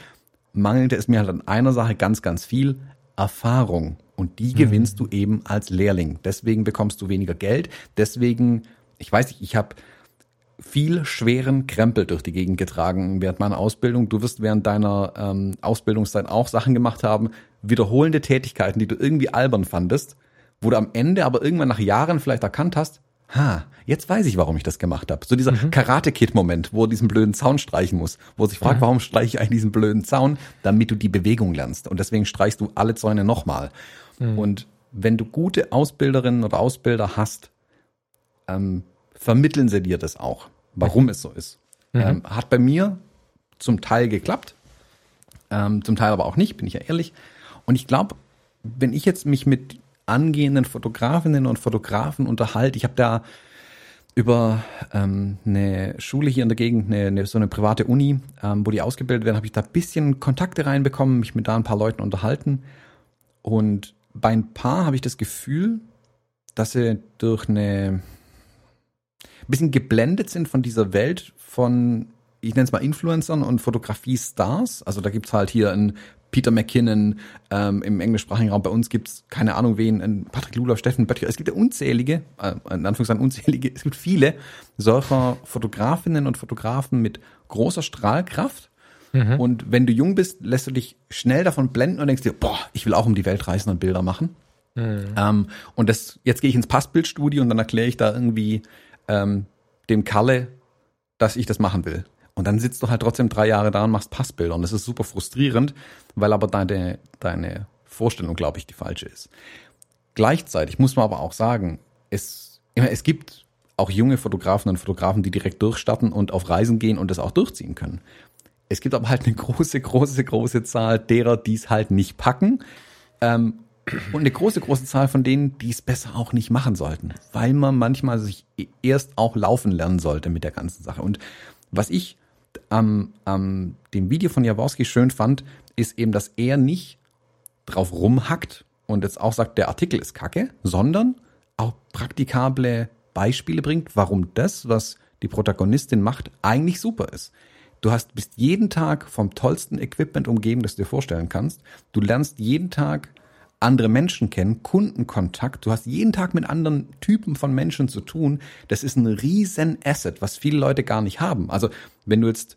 mangelte es mir halt an einer Sache ganz, ganz viel, Erfahrung. Und die mhm. gewinnst du eben als Lehrling. Deswegen bekommst du weniger Geld. Deswegen, ich weiß nicht, ich habe viel schweren Krempel durch die Gegend getragen während meiner Ausbildung. Du wirst während deiner ähm, Ausbildungszeit auch Sachen gemacht haben, wiederholende Tätigkeiten, die du irgendwie albern fandest, wo du am Ende aber irgendwann nach Jahren vielleicht erkannt hast, ha, jetzt weiß ich, warum ich das gemacht habe. So dieser mhm. Karate-Kid-Moment, wo er diesen blöden Zaun streichen muss, wo er sich fragt, mhm. warum streiche ich eigentlich diesen blöden Zaun, damit du die Bewegung lernst. Und deswegen streichst du alle Zäune nochmal. Mhm. Und wenn du gute Ausbilderinnen oder Ausbilder hast, ähm, vermitteln sie dir das auch, warum mhm. es so ist. Mhm. Ähm, hat bei mir zum Teil geklappt, ähm, zum Teil aber auch nicht, bin ich ja ehrlich. Und ich glaube, wenn ich jetzt mich mit angehenden Fotografinnen und Fotografen unterhalte, ich habe da über ähm, eine Schule hier in der Gegend, eine, eine, so eine private Uni, ähm, wo die ausgebildet werden, habe ich da ein bisschen Kontakte reinbekommen, mich mit da ein paar Leuten unterhalten. Und bei ein paar habe ich das Gefühl, dass sie durch eine ein bisschen geblendet sind von dieser Welt von, ich nenne es mal Influencern und Fotografie-Stars. Also da gibt's halt hier einen Peter McKinnon, ähm, im englischsprachigen Raum bei uns gibt's keine Ahnung wen, einen Patrick Ludolf, Steffen Böttcher. Es gibt ja unzählige, äh, in Anführungszeichen unzählige, es gibt viele solcher Fotografinnen und Fotografen mit großer Strahlkraft. Mhm. Und wenn du jung bist, lässt du dich schnell davon blenden und denkst dir, boah, ich will auch um die Welt reisen und Bilder machen. Mhm. Ähm, und das, jetzt gehe ich ins Passbildstudio und dann erkläre ich da irgendwie ähm, dem Kalle, dass ich das machen will. Und dann sitzt du halt trotzdem drei Jahre da und machst Passbilder. Und das ist super frustrierend, weil aber deine, deine Vorstellung, glaube ich, die falsche ist. Gleichzeitig muss man aber auch sagen, es, es gibt auch junge Fotografen und Fotografen, die direkt durchstarten und auf Reisen gehen und das auch durchziehen können. Es gibt aber halt eine große, große, große Zahl derer, die es halt nicht packen. Ähm, und eine große, große Zahl von denen, die es besser auch nicht machen sollten, weil man manchmal sich erst auch laufen lernen sollte mit der ganzen Sache. Und was ich am, am dem Video von Jaworski schön fand, ist eben, dass er nicht drauf rumhackt und jetzt auch sagt, der Artikel ist kacke, sondern auch praktikable Beispiele bringt, warum das, was die Protagonistin macht, eigentlich super ist. Du hast bist jeden Tag vom tollsten Equipment umgeben, das du dir vorstellen kannst. Du lernst jeden Tag andere Menschen kennen, Kundenkontakt, du hast jeden Tag mit anderen Typen von Menschen zu tun. Das ist ein riesen Asset, was viele Leute gar nicht haben. Also wenn du jetzt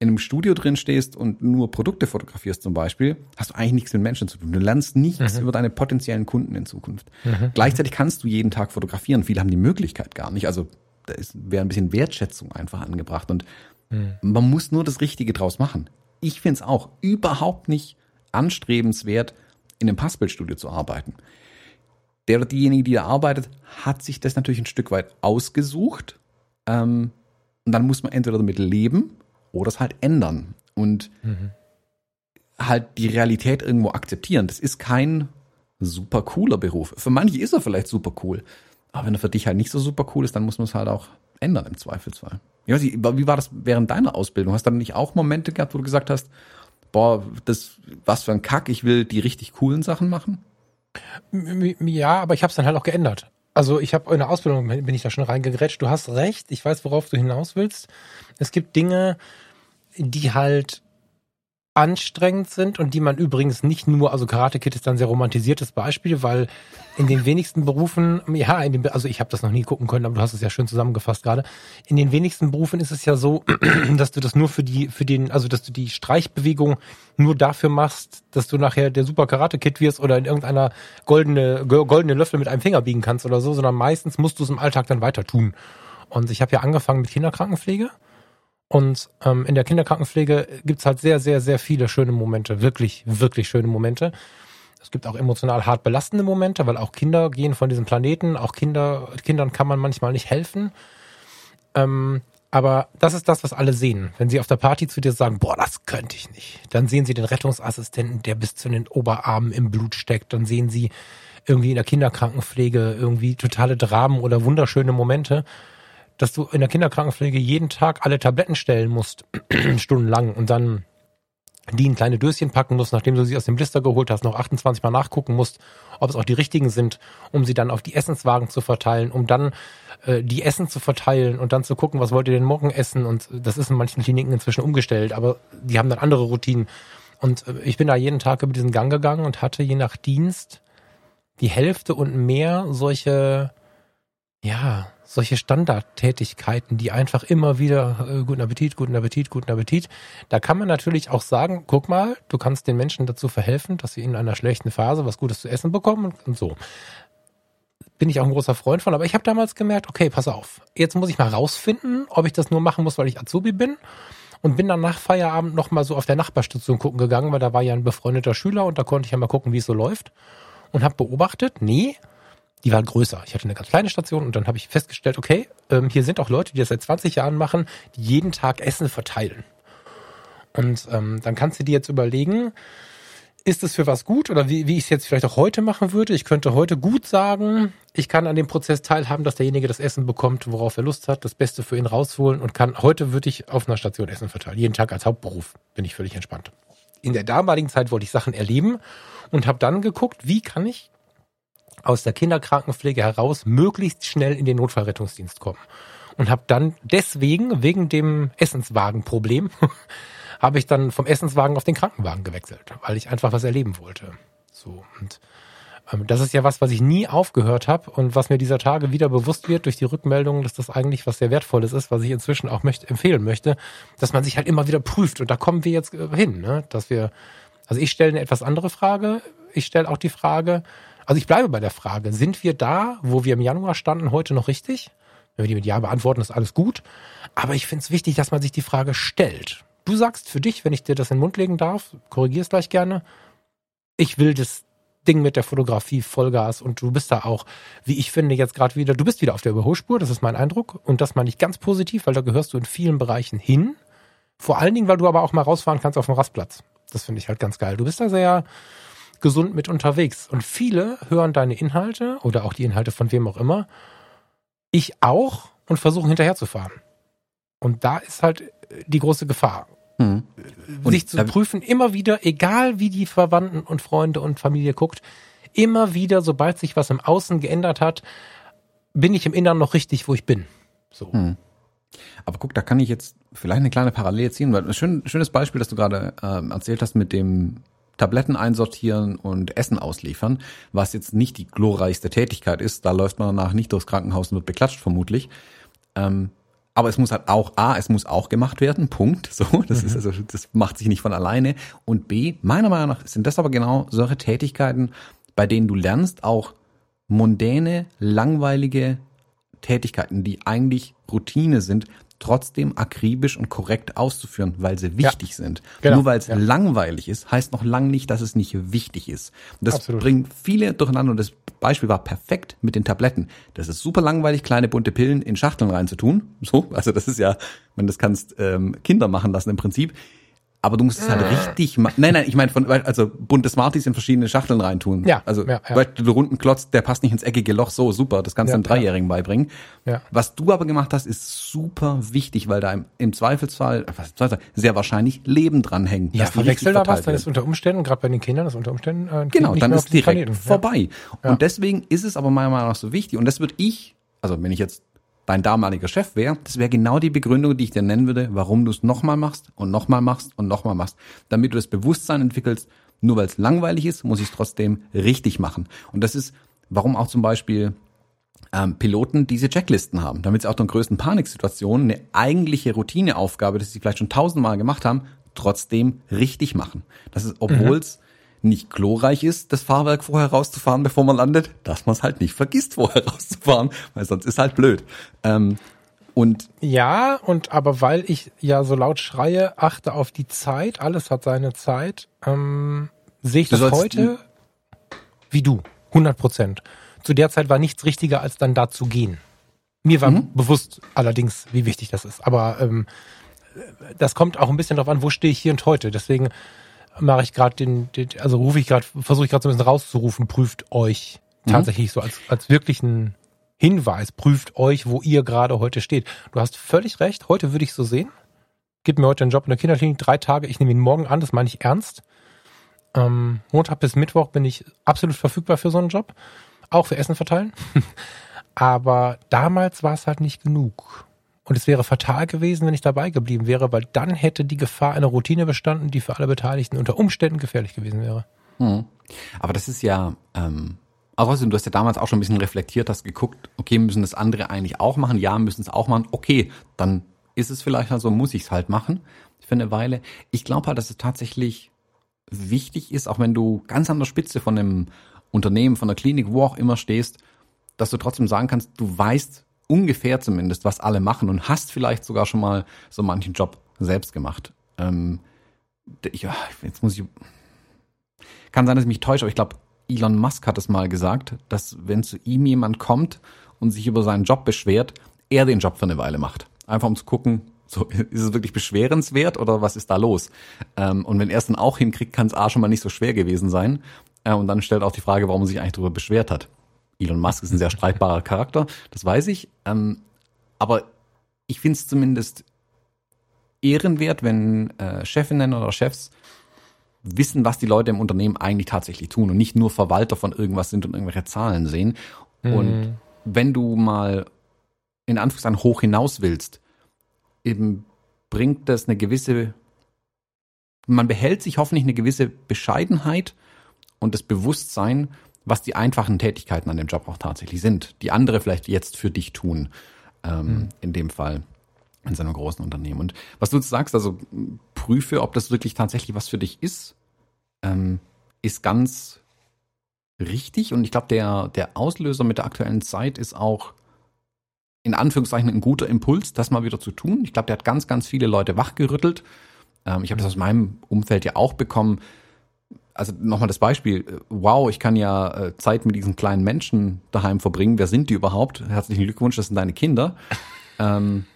in einem Studio drin stehst und nur Produkte fotografierst zum Beispiel, hast du eigentlich nichts mit Menschen zu tun. Du lernst nichts mhm. über deine potenziellen Kunden in Zukunft. Mhm. Gleichzeitig kannst du jeden Tag fotografieren. Viele haben die Möglichkeit gar nicht. Also da wäre ein bisschen Wertschätzung einfach angebracht. Und mhm. man muss nur das Richtige draus machen. Ich finde es auch überhaupt nicht anstrebenswert, in einem Passbildstudio zu arbeiten. Der oder diejenige, die da arbeitet, hat sich das natürlich ein Stück weit ausgesucht. Ähm, und dann muss man entweder damit leben oder es halt ändern. Und mhm. halt die Realität irgendwo akzeptieren. Das ist kein super cooler Beruf. Für manche ist er vielleicht super cool. Aber wenn er für dich halt nicht so super cool ist, dann muss man es halt auch ändern im Zweifelsfall. Ja, wie war das während deiner Ausbildung? Hast du dann nicht auch Momente gehabt, wo du gesagt hast, boah, das, was für ein Kack, ich will die richtig coolen Sachen machen? Ja, aber ich habe es dann halt auch geändert. Also ich habe in der Ausbildung bin ich da schon reingegrätscht. Du hast recht, ich weiß, worauf du hinaus willst. Es gibt Dinge, die halt anstrengend sind und die man übrigens nicht nur, also Karate Kid ist dann sehr romantisiertes Beispiel, weil in den wenigsten Berufen, ja, in den, also ich habe das noch nie gucken können, aber du hast es ja schön zusammengefasst gerade. In den wenigsten Berufen ist es ja so, dass du das nur für die, für den, also dass du die Streichbewegung nur dafür machst, dass du nachher der Super Karate Kid wirst oder in irgendeiner goldene goldene Löffel mit einem Finger biegen kannst oder so, sondern meistens musst du es im Alltag dann weiter tun. Und ich habe ja angefangen mit Kinderkrankenpflege und ähm, in der Kinderkrankenpflege gibt's halt sehr, sehr, sehr viele schöne Momente. Wirklich, wirklich schöne Momente. Es gibt auch emotional hart belastende Momente, weil auch Kinder gehen von diesem Planeten. Auch Kinder, Kindern kann man manchmal nicht helfen. Ähm, aber das ist das, was alle sehen. Wenn sie auf der Party zu dir sagen, boah, das könnte ich nicht. Dann sehen sie den Rettungsassistenten, der bis zu den Oberarmen im Blut steckt. Dann sehen sie irgendwie in der Kinderkrankenpflege irgendwie totale Dramen oder wunderschöne Momente dass du in der Kinderkrankenpflege jeden Tag alle Tabletten stellen musst, stundenlang und dann die in kleine Döschen packen musst, nachdem du sie aus dem Blister geholt hast, noch 28 Mal nachgucken musst, ob es auch die richtigen sind, um sie dann auf die Essenswagen zu verteilen, um dann äh, die Essen zu verteilen und dann zu gucken, was wollt ihr denn morgen essen? Und das ist in manchen Kliniken inzwischen umgestellt, aber die haben dann andere Routinen. Und äh, ich bin da jeden Tag über diesen Gang gegangen und hatte je nach Dienst die Hälfte und mehr solche ja, solche Standardtätigkeiten, die einfach immer wieder äh, guten Appetit, guten Appetit, guten Appetit. Da kann man natürlich auch sagen, guck mal, du kannst den Menschen dazu verhelfen, dass sie in einer schlechten Phase was Gutes zu essen bekommen und, und so. bin ich auch ein großer Freund von. Aber ich habe damals gemerkt, okay, pass auf, jetzt muss ich mal rausfinden, ob ich das nur machen muss, weil ich Azubi bin. Und bin dann nach Feierabend noch mal so auf der Nachbarstation gucken gegangen, weil da war ja ein befreundeter Schüler und da konnte ich ja mal gucken, wie es so läuft. Und habe beobachtet, nee, die waren größer. Ich hatte eine ganz kleine Station und dann habe ich festgestellt, okay, ähm, hier sind auch Leute, die das seit 20 Jahren machen, die jeden Tag Essen verteilen. Und ähm, dann kannst du dir jetzt überlegen, ist es für was gut oder wie, wie ich es jetzt vielleicht auch heute machen würde. Ich könnte heute gut sagen, ich kann an dem Prozess teilhaben, dass derjenige das Essen bekommt, worauf er Lust hat, das Beste für ihn rausholen und kann, heute würde ich auf einer Station Essen verteilen. Jeden Tag als Hauptberuf bin ich völlig entspannt. In der damaligen Zeit wollte ich Sachen erleben und habe dann geguckt, wie kann ich aus der Kinderkrankenpflege heraus möglichst schnell in den Notfallrettungsdienst kommen. Und habe dann deswegen, wegen dem Essenswagenproblem, habe ich dann vom Essenswagen auf den Krankenwagen gewechselt, weil ich einfach was erleben wollte. So und ähm, das ist ja was, was ich nie aufgehört habe und was mir dieser Tage wieder bewusst wird durch die Rückmeldungen, dass das eigentlich was sehr Wertvolles ist, was ich inzwischen auch möchte, empfehlen möchte, dass man sich halt immer wieder prüft und da kommen wir jetzt äh, hin, ne? dass wir, also ich stelle eine etwas andere Frage, ich stelle auch die Frage, also ich bleibe bei der Frage, sind wir da, wo wir im Januar standen, heute noch richtig? Wenn wir die mit Ja beantworten, ist alles gut. Aber ich finde es wichtig, dass man sich die Frage stellt. Du sagst für dich, wenn ich dir das in den Mund legen darf, korrigier es gleich gerne, ich will das Ding mit der Fotografie Vollgas und du bist da auch, wie ich finde, jetzt gerade wieder, du bist wieder auf der Überholspur, das ist mein Eindruck und das meine ich ganz positiv, weil da gehörst du in vielen Bereichen hin. Vor allen Dingen, weil du aber auch mal rausfahren kannst auf dem Rastplatz. Das finde ich halt ganz geil. Du bist da sehr gesund mit unterwegs und viele hören deine Inhalte oder auch die Inhalte von wem auch immer. Ich auch und versuchen hinterherzufahren. Und da ist halt die große Gefahr. Mhm. Sich zu prüfen, immer wieder, egal wie die Verwandten und Freunde und Familie guckt, immer wieder, sobald sich was im Außen geändert hat, bin ich im Inneren noch richtig, wo ich bin. So. Mhm. Aber guck, da kann ich jetzt vielleicht eine kleine Parallele ziehen, weil ein schön, schönes Beispiel, das du gerade äh, erzählt hast mit dem Tabletten einsortieren und Essen ausliefern, was jetzt nicht die glorreichste Tätigkeit ist, da läuft man danach nicht durchs Krankenhaus und wird beklatscht vermutlich. Ähm, aber es muss halt auch A, es muss auch gemacht werden, Punkt. So, das mhm. ist also, das macht sich nicht von alleine. Und B, meiner Meinung nach sind das aber genau solche Tätigkeiten, bei denen du lernst, auch mondäne, langweilige Tätigkeiten, die eigentlich Routine sind, trotzdem akribisch und korrekt auszuführen, weil sie wichtig ja, sind. Genau, Nur weil es ja. langweilig ist, heißt noch lang nicht, dass es nicht wichtig ist. Und das Absolut. bringt viele durcheinander und das Beispiel war perfekt mit den Tabletten. Das ist super langweilig, kleine bunte Pillen in Schachteln reinzutun. So, also das ist ja, wenn das kannst ähm, Kinder machen lassen im Prinzip aber du musst es halt ah. richtig machen. Nein, nein, ich meine von also bunte Smarties in verschiedene Schachteln reintun. Ja. Also ja, ja. Du runden Klotz, der passt nicht ins eckige Loch, so super, das kannst du ja, einem Dreijährigen beibringen. Ja. Was du aber gemacht hast, ist super wichtig, weil da im, im Zweifelsfall, was, sehr wahrscheinlich Leben dran hängt. Ja, verwechsel da was, dann ist unter Umständen, gerade bei den Kindern, ist unter Umständen äh, Genau, dann ist direkt Planeten. vorbei. Und deswegen ist es aber meiner Meinung nach so wichtig und das würde ich, also wenn ich jetzt dein damaliger Chef wäre, das wäre genau die Begründung, die ich dir nennen würde, warum du es nochmal machst und nochmal machst und nochmal machst. Damit du das Bewusstsein entwickelst, nur weil es langweilig ist, muss ich es trotzdem richtig machen. Und das ist, warum auch zum Beispiel ähm, Piloten diese Checklisten haben, damit sie auch in größten Paniksituationen eine eigentliche Routineaufgabe, das sie vielleicht schon tausendmal gemacht haben, trotzdem richtig machen. Das ist, obwohl es mhm nicht glorreich ist, das Fahrwerk vorher rauszufahren, bevor man landet, dass man es halt nicht vergisst, vorher rauszufahren, weil sonst ist halt blöd. Ähm, und ja, und aber weil ich ja so laut schreie, achte auf die Zeit, alles hat seine Zeit, ähm, sehe ich das heute wie du, 100 Prozent. Zu der Zeit war nichts richtiger, als dann da zu gehen. Mir war mhm. bewusst allerdings, wie wichtig das ist. Aber ähm, das kommt auch ein bisschen darauf an, wo stehe ich hier und heute. Deswegen mache ich gerade den, den, also rufe ich gerade, versuche ich gerade so ein bisschen rauszurufen, prüft euch mhm. tatsächlich so als, als wirklichen Hinweis, prüft euch, wo ihr gerade heute steht. Du hast völlig recht, heute würde ich so sehen. Gib mir heute einen Job in der Kinderklinik, drei Tage, ich nehme ihn morgen an, das meine ich ernst. Ähm, Montag bis Mittwoch bin ich absolut verfügbar für so einen Job, auch für Essen verteilen. Aber damals war es halt nicht genug. Und es wäre fatal gewesen, wenn ich dabei geblieben wäre, weil dann hätte die Gefahr einer Routine bestanden, die für alle Beteiligten unter Umständen gefährlich gewesen wäre. Hm. Aber das ist ja, ähm, trotzdem, du hast ja damals auch schon ein bisschen reflektiert, hast geguckt, okay, müssen das andere eigentlich auch machen? Ja, müssen es auch machen. Okay, dann ist es vielleicht halt so, muss ich es halt machen für eine Weile. Ich glaube halt, dass es tatsächlich wichtig ist, auch wenn du ganz an der Spitze von einem Unternehmen, von der Klinik, wo auch immer stehst, dass du trotzdem sagen kannst, du weißt ungefähr zumindest, was alle machen und hast vielleicht sogar schon mal so manchen Job selbst gemacht. Ähm, ja, jetzt muss ich. Kann sein, dass ich mich täusche, aber ich glaube, Elon Musk hat es mal gesagt, dass wenn zu ihm jemand kommt und sich über seinen Job beschwert, er den Job für eine Weile macht. Einfach um zu gucken, so, ist es wirklich beschwerenswert oder was ist da los? Ähm, und wenn er es dann auch hinkriegt, kann es A schon mal nicht so schwer gewesen sein. Äh, und dann stellt auch die Frage, warum er sich eigentlich darüber beschwert hat. Elon Musk ist ein sehr streitbarer Charakter, das weiß ich. Ähm, aber ich finde es zumindest ehrenwert, wenn äh, Chefinnen oder Chefs wissen, was die Leute im Unternehmen eigentlich tatsächlich tun und nicht nur Verwalter von irgendwas sind und irgendwelche Zahlen sehen. Mhm. Und wenn du mal in Anführungszeichen hoch hinaus willst, eben bringt das eine gewisse, man behält sich hoffentlich eine gewisse Bescheidenheit und das Bewusstsein, was die einfachen Tätigkeiten an dem Job auch tatsächlich sind, die andere vielleicht jetzt für dich tun, ähm, mhm. in dem Fall in so einem großen Unternehmen. Und was du jetzt sagst, also prüfe, ob das wirklich tatsächlich was für dich ist, ähm, ist ganz richtig. Und ich glaube, der, der Auslöser mit der aktuellen Zeit ist auch in Anführungszeichen ein guter Impuls, das mal wieder zu tun. Ich glaube, der hat ganz, ganz viele Leute wachgerüttelt. Ähm, ich habe das aus meinem Umfeld ja auch bekommen. Also nochmal das Beispiel. Wow, ich kann ja äh, Zeit mit diesen kleinen Menschen daheim verbringen. Wer sind die überhaupt? Herzlichen Glückwunsch, das sind deine Kinder. Ähm,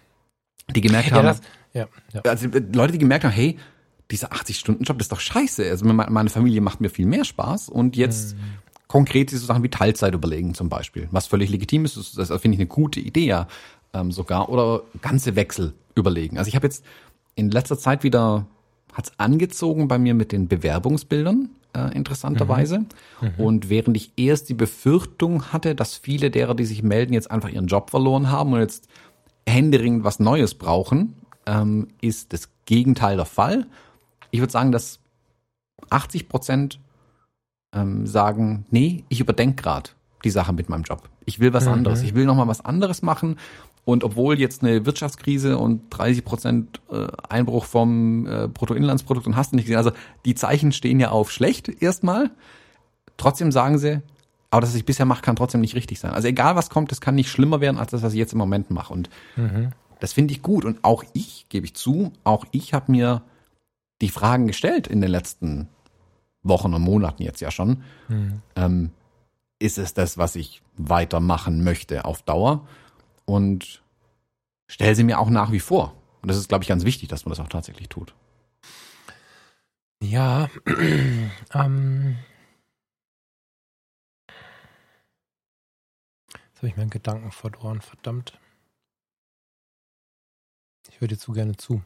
die gemerkt haben, ja, das, ja, ja. also Leute, die gemerkt haben, hey, dieser 80-Stunden-Job ist doch scheiße. Also meine Familie macht mir viel mehr Spaß und jetzt mhm. konkret so Sachen wie Teilzeit überlegen zum Beispiel, was völlig legitim ist, das, das finde ich eine gute Idee ja ähm, sogar oder ganze Wechsel überlegen. Also ich habe jetzt in letzter Zeit wieder hat's angezogen bei mir mit den Bewerbungsbildern äh, interessanterweise. Mhm. Mhm. Und während ich erst die Befürchtung hatte, dass viele derer, die sich melden, jetzt einfach ihren Job verloren haben und jetzt händeringend was Neues brauchen, ähm, ist das Gegenteil der Fall. Ich würde sagen, dass 80 Prozent ähm, sagen, nee, ich überdenke gerade die Sache mit meinem Job. Ich will was mhm. anderes. Ich will noch mal was anderes machen. Und obwohl jetzt eine Wirtschaftskrise und 30 Prozent äh, Einbruch vom äh, Bruttoinlandsprodukt und hast du nicht gesehen, also die Zeichen stehen ja auf schlecht erstmal. Trotzdem sagen sie, aber das, was ich bisher mache, kann trotzdem nicht richtig sein. Also egal was kommt, das kann nicht schlimmer werden als das, was ich jetzt im Moment mache. Und mhm. das finde ich gut. Und auch ich, gebe ich zu, auch ich habe mir die Fragen gestellt in den letzten Wochen und Monaten jetzt ja schon. Mhm. Ähm, ist es das, was ich weitermachen möchte auf Dauer? Und stelle sie mir auch nach wie vor. Und das ist, glaube ich, ganz wichtig, dass man das auch tatsächlich tut. Ja, ähm, Jetzt habe ich meinen Gedanken verloren, verdammt. Ich höre dir zu gerne zu.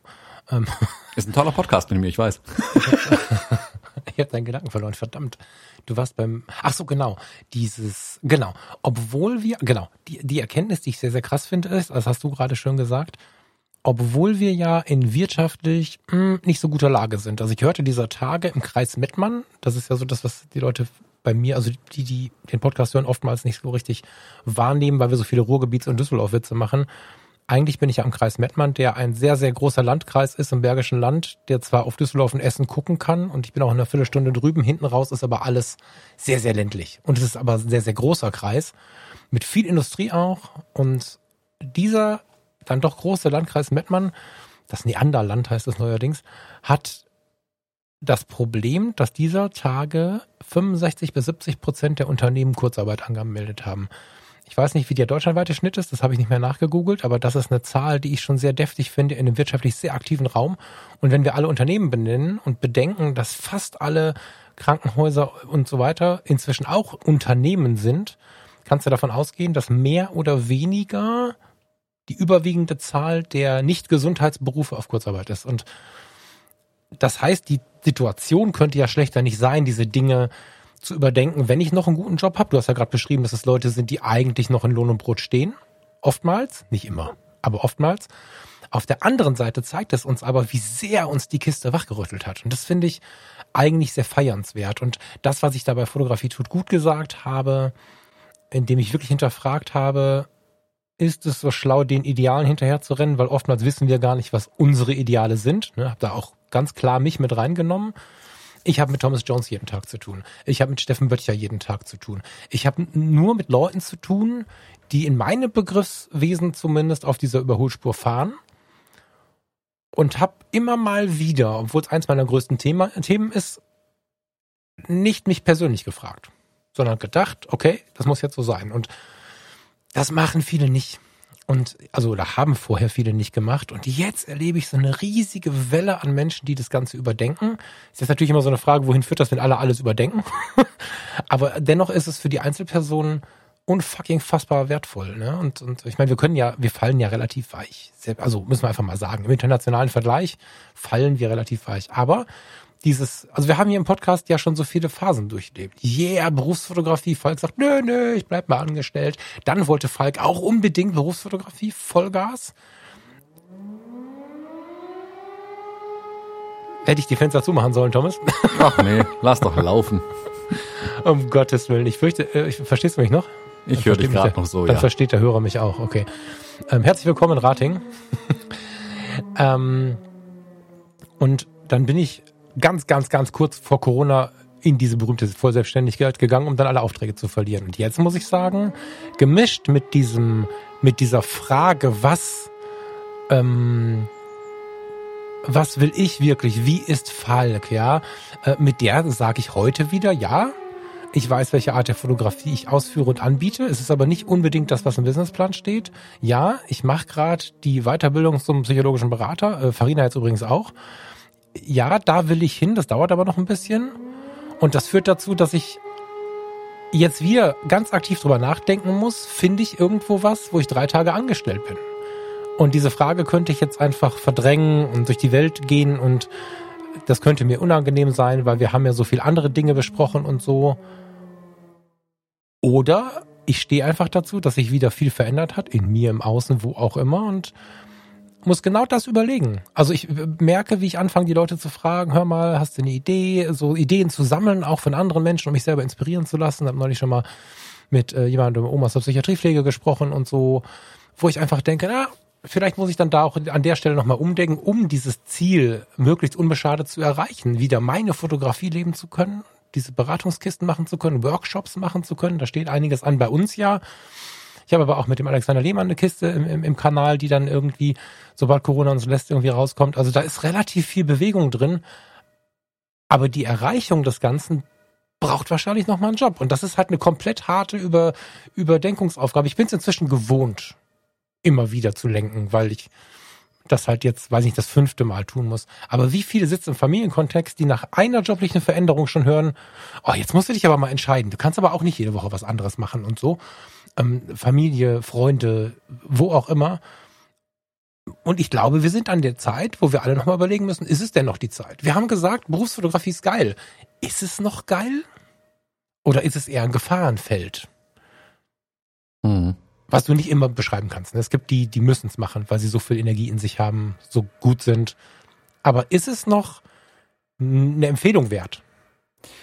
Ähm, ist ein toller Podcast mit mir, ich weiß. ich habe deinen Gedanken verloren, verdammt. Du warst beim, ach so, genau, dieses, genau, obwohl wir, genau, die, die Erkenntnis, die ich sehr, sehr krass finde, ist, das hast du gerade schon gesagt, obwohl wir ja in wirtschaftlich mh, hm, nicht so guter Lage sind. Also ich hörte dieser Tage im Kreis Mettmann, das ist ja so das, was die Leute bei mir, also die, die den Podcast hören, oftmals nicht so richtig wahrnehmen, weil wir so viele Ruhrgebiets- und Düsseldorf-Witze machen. Eigentlich bin ich ja am Kreis Mettmann, der ein sehr, sehr großer Landkreis ist im Bergischen Land, der zwar auf Düsseldorf und Essen gucken kann und ich bin auch in einer Viertelstunde drüben, hinten raus ist aber alles sehr, sehr ländlich. Und es ist aber ein sehr, sehr großer Kreis mit viel Industrie auch und dieser dann doch große Landkreis Mettmann, das Neanderland heißt es neuerdings, hat das Problem, dass dieser Tage 65 bis 70 Prozent der Unternehmen Kurzarbeit angemeldet haben. Ich weiß nicht, wie der deutschlandweite Schnitt ist, das habe ich nicht mehr nachgegoogelt, aber das ist eine Zahl, die ich schon sehr deftig finde in einem wirtschaftlich sehr aktiven Raum. Und wenn wir alle Unternehmen benennen und bedenken, dass fast alle Krankenhäuser und so weiter inzwischen auch Unternehmen sind, kannst du davon ausgehen, dass mehr oder weniger die überwiegende Zahl der Nicht-Gesundheitsberufe auf Kurzarbeit ist. Und das heißt, die Situation könnte ja schlechter nicht sein, diese Dinge zu überdenken, wenn ich noch einen guten Job habe. Du hast ja gerade beschrieben, dass es Leute sind, die eigentlich noch in Lohn und Brot stehen. Oftmals, nicht immer, aber oftmals. Auf der anderen Seite zeigt es uns aber, wie sehr uns die Kiste wachgerüttelt hat. Und das finde ich eigentlich sehr feiernswert. Und das, was ich da bei Fotografie tut, gut gesagt habe, indem ich wirklich hinterfragt habe, ist es so schlau, den Idealen hinterher zu rennen, weil oftmals wissen wir gar nicht, was unsere Ideale sind. Ne, hab da auch ganz klar mich mit reingenommen. Ich habe mit Thomas Jones jeden Tag zu tun. Ich habe mit Steffen Böttcher jeden Tag zu tun. Ich habe nur mit Leuten zu tun, die in meinem Begriffswesen zumindest auf dieser Überholspur fahren. Und habe immer mal wieder, obwohl es eins meiner größten Thema, Themen ist, nicht mich persönlich gefragt, sondern gedacht, okay, das muss jetzt so sein. Und das machen viele nicht. Und also da haben vorher viele nicht gemacht. Und jetzt erlebe ich so eine riesige Welle an Menschen, die das Ganze überdenken. Ist jetzt natürlich immer so eine Frage, wohin führt das, wenn alle alles überdenken? Aber dennoch ist es für die Einzelpersonen unfucking fassbar wertvoll. Ne? Und, und ich meine, wir können ja, wir fallen ja relativ weich. Also müssen wir einfach mal sagen, im internationalen Vergleich fallen wir relativ weich. Aber dieses, also wir haben hier im Podcast ja schon so viele Phasen durchlebt. Yeah, Berufsfotografie. Falk sagt, nö, nö, ich bleib mal angestellt. Dann wollte Falk auch unbedingt Berufsfotografie, Vollgas. Hätte ich die Fenster zumachen sollen, Thomas? Ach nee, lass doch laufen. um Gottes Willen. Ich fürchte, äh, ich, verstehst du mich noch? Ich höre dich gerade noch so, Dann ja. versteht der Hörer mich auch, okay. Ähm, herzlich willkommen in Rating. ähm, und dann bin ich ganz, ganz, ganz kurz vor Corona in diese berühmte Vollselbstständigkeit gegangen, um dann alle Aufträge zu verlieren. Und jetzt muss ich sagen, gemischt mit diesem, mit dieser Frage, was, ähm, was will ich wirklich? Wie ist Falk? Ja, äh, mit der sage ich heute wieder, ja, ich weiß, welche Art der Fotografie ich ausführe und anbiete. Es ist aber nicht unbedingt das, was im Businessplan steht. Ja, ich mache gerade die Weiterbildung zum psychologischen Berater. Äh, Farina jetzt übrigens auch ja, da will ich hin, das dauert aber noch ein bisschen. Und das führt dazu, dass ich jetzt wieder ganz aktiv drüber nachdenken muss, finde ich irgendwo was, wo ich drei Tage angestellt bin. Und diese Frage könnte ich jetzt einfach verdrängen und durch die Welt gehen und das könnte mir unangenehm sein, weil wir haben ja so viel andere Dinge besprochen und so. Oder ich stehe einfach dazu, dass sich wieder viel verändert hat, in mir, im Außen, wo auch immer und muss genau das überlegen. Also ich merke, wie ich anfange, die Leute zu fragen, hör mal, hast du eine Idee, so Ideen zu sammeln, auch von anderen Menschen, um mich selber inspirieren zu lassen. Ich habe neulich schon mal mit äh, jemandem Omas zur Psychiatriepflege gesprochen und so, wo ich einfach denke, na, vielleicht muss ich dann da auch an der Stelle nochmal umdenken, um dieses Ziel möglichst unbeschadet zu erreichen, wieder meine Fotografie leben zu können, diese Beratungskisten machen zu können, Workshops machen zu können. Da steht einiges an bei uns ja. Ich habe aber auch mit dem Alexander Lehmann eine Kiste im, im, im Kanal, die dann irgendwie, sobald Corona uns lässt, irgendwie rauskommt. Also da ist relativ viel Bewegung drin. Aber die Erreichung des Ganzen braucht wahrscheinlich nochmal einen Job. Und das ist halt eine komplett harte Über Überdenkungsaufgabe. Ich bin es inzwischen gewohnt, immer wieder zu lenken, weil ich das halt jetzt, weiß ich nicht, das fünfte Mal tun muss. Aber wie viele sitzen im Familienkontext, die nach einer joblichen Veränderung schon hören, oh, jetzt musst du dich aber mal entscheiden. Du kannst aber auch nicht jede Woche was anderes machen und so ähm, Familie, Freunde, wo auch immer. Und ich glaube, wir sind an der Zeit, wo wir alle nochmal überlegen müssen, ist es denn noch die Zeit? Wir haben gesagt, Berufsfotografie ist geil. Ist es noch geil? Oder ist es eher ein Gefahrenfeld? Mhm. Was du nicht immer beschreiben kannst. Ne? Es gibt die, die müssen es machen, weil sie so viel Energie in sich haben, so gut sind. Aber ist es noch eine Empfehlung wert?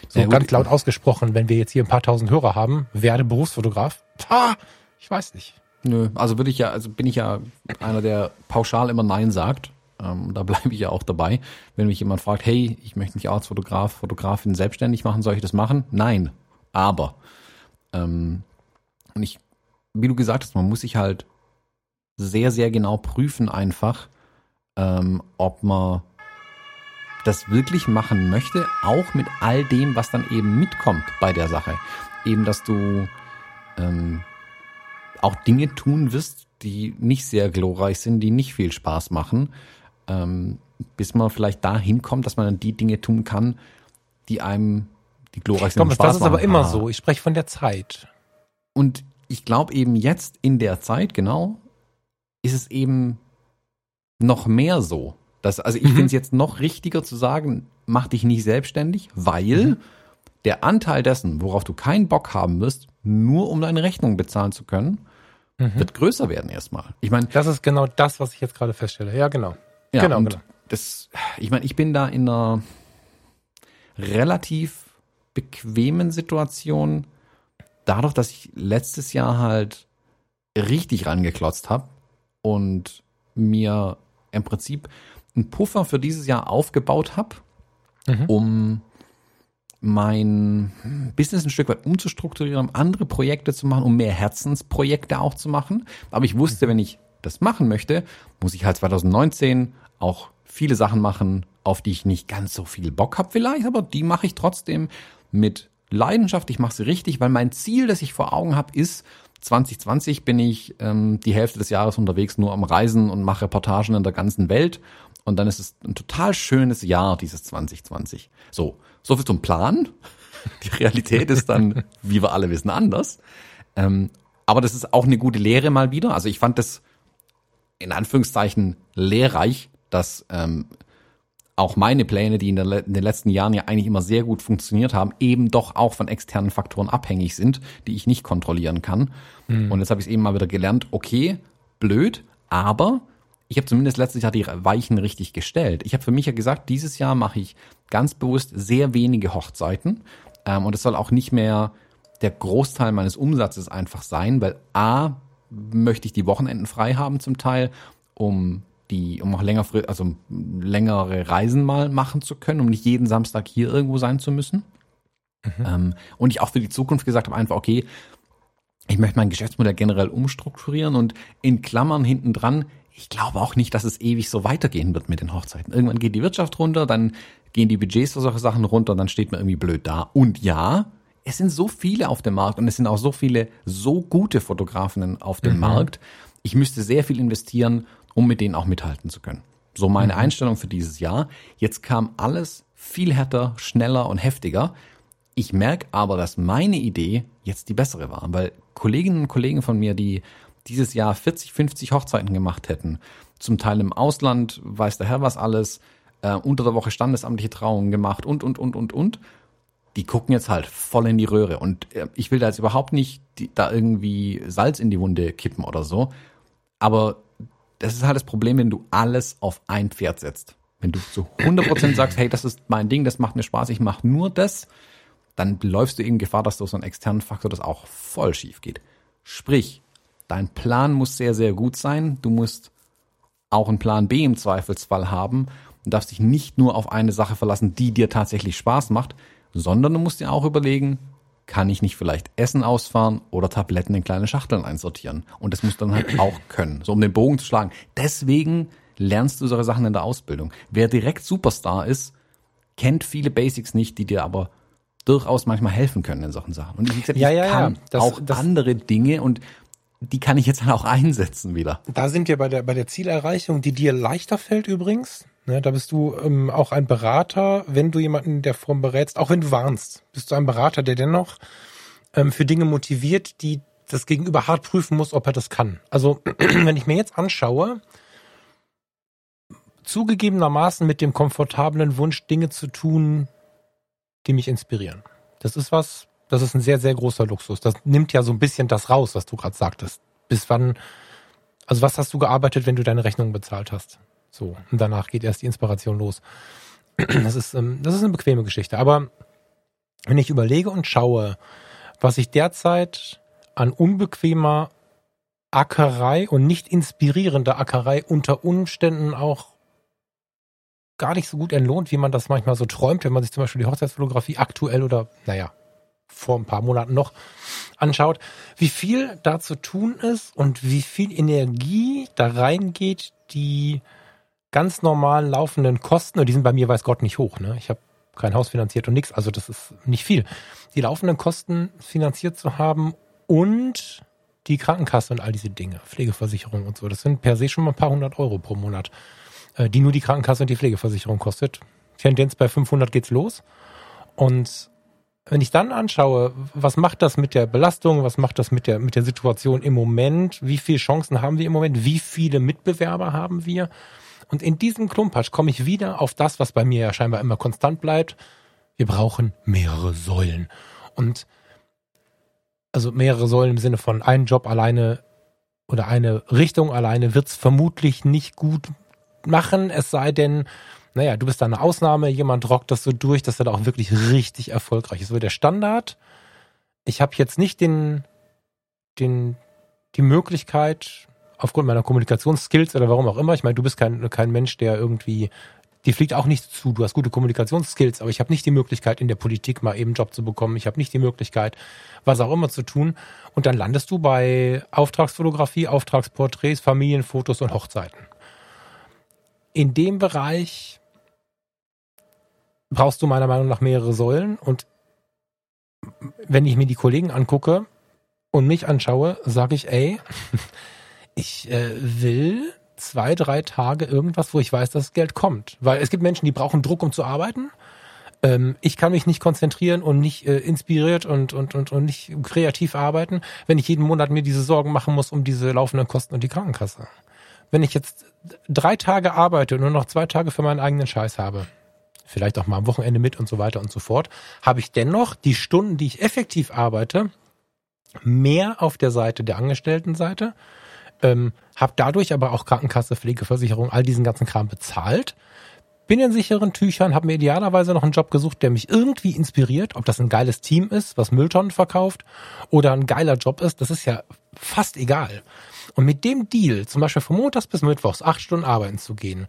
So ja, ganz laut ausgesprochen, wenn wir jetzt hier ein paar tausend Hörer haben, werde Berufsfotograf. Pah, ich weiß nicht. Nö, also würde ich ja, also bin ich ja einer, der pauschal immer Nein sagt. Ähm, da bleibe ich ja auch dabei. Wenn mich jemand fragt, hey, ich möchte mich als Fotograf, Fotografin selbstständig machen, soll ich das machen? Nein. Aber. Ähm, und ich, wie du gesagt hast, man muss sich halt sehr, sehr genau prüfen einfach, ähm, ob man das wirklich machen möchte, auch mit all dem, was dann eben mitkommt bei der Sache. Eben, dass du ähm, auch Dinge tun wirst, die nicht sehr glorreich sind, die nicht viel Spaß machen, ähm, bis man vielleicht dahin kommt, dass man dann die Dinge tun kann, die einem die glorreich sind. Spaß das ist machen. aber immer so. Ich spreche von der Zeit. Und ich glaube eben jetzt in der Zeit, genau, ist es eben noch mehr so. Das, also ich mhm. finde es jetzt noch richtiger zu sagen, mach dich nicht selbstständig, weil mhm. der Anteil dessen, worauf du keinen Bock haben wirst, nur um deine Rechnung bezahlen zu können, mhm. wird größer werden erstmal. Ich meine, das ist genau das, was ich jetzt gerade feststelle. Ja, genau. Ja, genau, genau. Das, ich meine, ich bin da in einer relativ bequemen Situation, dadurch, dass ich letztes Jahr halt richtig rangeklotzt habe und mir im Prinzip einen Puffer für dieses Jahr aufgebaut habe, mhm. um mein Business ein Stück weit umzustrukturieren, um andere Projekte zu machen, um mehr Herzensprojekte auch zu machen. Aber ich wusste, wenn ich das machen möchte, muss ich halt 2019 auch viele Sachen machen, auf die ich nicht ganz so viel Bock habe vielleicht, aber die mache ich trotzdem mit Leidenschaft. Ich mache sie richtig, weil mein Ziel, das ich vor Augen habe, ist, 2020 bin ich ähm, die Hälfte des Jahres unterwegs, nur am Reisen und mache Reportagen in der ganzen Welt. Und dann ist es ein total schönes Jahr, dieses 2020. So, so viel zum Plan. Die Realität ist dann, wie wir alle wissen, anders. Ähm, aber das ist auch eine gute Lehre mal wieder. Also ich fand das in Anführungszeichen lehrreich, dass ähm, auch meine Pläne, die in, der, in, den letzten Jahren ja eigentlich immer sehr gut funktioniert haben, eben doch auch von externen Faktoren abhängig sind, die ich nicht kontrollieren kann. Mhm. Und jetzt habe ich es eben mal wieder gelernt, okay, blöd, aber ich habe zumindest letztes Jahr die Weichen richtig gestellt. Ich habe für mich ja gesagt, dieses Jahr mache ich ganz bewusst sehr wenige Hochzeiten. Ähm, und es soll auch nicht mehr der Großteil meines Umsatzes einfach sein, weil A, möchte ich die Wochenenden frei haben zum Teil, um die, um auch länger, also längere Reisen mal machen zu können, um nicht jeden Samstag hier irgendwo sein zu müssen. Mhm. Ähm, und ich auch für die Zukunft gesagt habe, einfach, okay, ich möchte mein Geschäftsmodell generell umstrukturieren und in Klammern hinten dran, ich glaube auch nicht, dass es ewig so weitergehen wird mit den Hochzeiten. Irgendwann geht die Wirtschaft runter, dann gehen die Budgets für solche Sachen runter, dann steht man irgendwie blöd da. Und ja, es sind so viele auf dem Markt und es sind auch so viele so gute Fotografinnen auf dem mhm. Markt. Ich müsste sehr viel investieren, um mit denen auch mithalten zu können. So meine mhm. Einstellung für dieses Jahr. Jetzt kam alles viel härter, schneller und heftiger. Ich merke aber, dass meine Idee jetzt die bessere war, weil Kolleginnen und Kollegen von mir, die dieses Jahr 40, 50 Hochzeiten gemacht hätten, zum Teil im Ausland, weiß der Herr was alles, äh, unter der Woche standesamtliche Trauungen gemacht und, und, und, und, und die gucken jetzt halt voll in die Röhre. Und äh, ich will da jetzt überhaupt nicht die, da irgendwie Salz in die Wunde kippen oder so. Aber das ist halt das Problem, wenn du alles auf ein Pferd setzt. Wenn du zu 100% sagst, hey, das ist mein Ding, das macht mir Spaß, ich mache nur das, dann läufst du eben Gefahr, dass durch so einen externen Faktor das auch voll schief geht. Sprich, dein Plan muss sehr, sehr gut sein. Du musst auch einen Plan B im Zweifelsfall haben und darfst dich nicht nur auf eine Sache verlassen, die dir tatsächlich Spaß macht, sondern du musst dir auch überlegen, kann ich nicht vielleicht Essen ausfahren oder Tabletten in kleine Schachteln einsortieren? Und das musst du dann halt auch können, so um den Bogen zu schlagen. Deswegen lernst du solche Sachen in der Ausbildung. Wer direkt Superstar ist, kennt viele Basics nicht, die dir aber durchaus manchmal helfen können in solchen Sachen. Und ich, gesagt, ja, ich ja, kann ja. Das, auch das, andere Dinge und die kann ich jetzt dann auch einsetzen wieder. Da sind wir bei der, bei der Zielerreichung, die dir leichter fällt übrigens. Ne, da bist du ähm, auch ein Berater, wenn du jemanden in der Form berätst, auch wenn du warnst, bist du ein Berater, der dennoch ähm, für Dinge motiviert, die das Gegenüber hart prüfen muss, ob er das kann. Also, wenn ich mir jetzt anschaue, zugegebenermaßen mit dem komfortablen Wunsch, Dinge zu tun, die mich inspirieren. Das ist was, das ist ein sehr, sehr großer Luxus. Das nimmt ja so ein bisschen das raus, was du gerade sagtest. Bis wann, also was hast du gearbeitet, wenn du deine Rechnung bezahlt hast? So, und danach geht erst die Inspiration los. Das ist, ähm, das ist eine bequeme Geschichte. Aber wenn ich überlege und schaue, was ich derzeit an unbequemer Ackerei und nicht inspirierender Ackerei unter Umständen auch gar nicht so gut entlohnt, wie man das manchmal so träumt, wenn man sich zum Beispiel die Hochzeitsfotografie aktuell oder, naja, vor ein paar Monaten noch anschaut, wie viel da zu tun ist und wie viel Energie da reingeht, die ganz normal laufenden Kosten, und die sind bei mir, weiß Gott, nicht hoch. Ne? Ich habe kein Haus finanziert und nichts, also das ist nicht viel. Die laufenden Kosten finanziert zu haben und die Krankenkasse und all diese Dinge, Pflegeversicherung und so, das sind per se schon mal ein paar hundert Euro pro Monat, äh, die nur die Krankenkasse und die Pflegeversicherung kostet. Tendenz bei 500 geht's los. Und wenn ich dann anschaue, was macht das mit der Belastung, was macht das mit der, mit der Situation im Moment, wie viele Chancen haben wir im Moment, wie viele Mitbewerber haben wir, und in diesem Klumpatsch komme ich wieder auf das, was bei mir ja scheinbar immer konstant bleibt. Wir brauchen mehrere Säulen. Und also mehrere Säulen im Sinne von ein Job alleine oder eine Richtung alleine wird's vermutlich nicht gut machen, es sei denn, naja, du bist da eine Ausnahme, jemand rockt das so durch, dass er da auch wirklich richtig erfolgreich ist. So der Standard. Ich habe jetzt nicht den, den, die Möglichkeit, aufgrund meiner Kommunikationsskills oder warum auch immer. Ich meine, du bist kein, kein Mensch, der irgendwie Die fliegt auch nicht zu. Du hast gute Kommunikationsskills, aber ich habe nicht die Möglichkeit, in der Politik mal eben einen Job zu bekommen. Ich habe nicht die Möglichkeit, was auch immer zu tun. Und dann landest du bei Auftragsfotografie, Auftragsporträts, Familienfotos und Hochzeiten. In dem Bereich brauchst du meiner Meinung nach mehrere Säulen. Und wenn ich mir die Kollegen angucke und mich anschaue, sage ich, ey, ich äh, will zwei, drei Tage irgendwas, wo ich weiß, dass Geld kommt. Weil es gibt Menschen, die brauchen Druck, um zu arbeiten. Ähm, ich kann mich nicht konzentrieren und nicht äh, inspiriert und, und, und, und nicht kreativ arbeiten, wenn ich jeden Monat mir diese Sorgen machen muss um diese laufenden Kosten und die Krankenkasse. Wenn ich jetzt drei Tage arbeite und nur noch zwei Tage für meinen eigenen Scheiß habe, vielleicht auch mal am Wochenende mit und so weiter und so fort, habe ich dennoch die Stunden, die ich effektiv arbeite, mehr auf der Seite der Angestelltenseite, ähm, habe dadurch aber auch Krankenkasse, Pflegeversicherung, all diesen ganzen Kram bezahlt, bin in sicheren Tüchern, habe mir idealerweise noch einen Job gesucht, der mich irgendwie inspiriert, ob das ein geiles Team ist, was Mülltonnen verkauft oder ein geiler Job ist, das ist ja fast egal. Und mit dem Deal, zum Beispiel von Montags bis Mittwochs acht Stunden arbeiten zu gehen,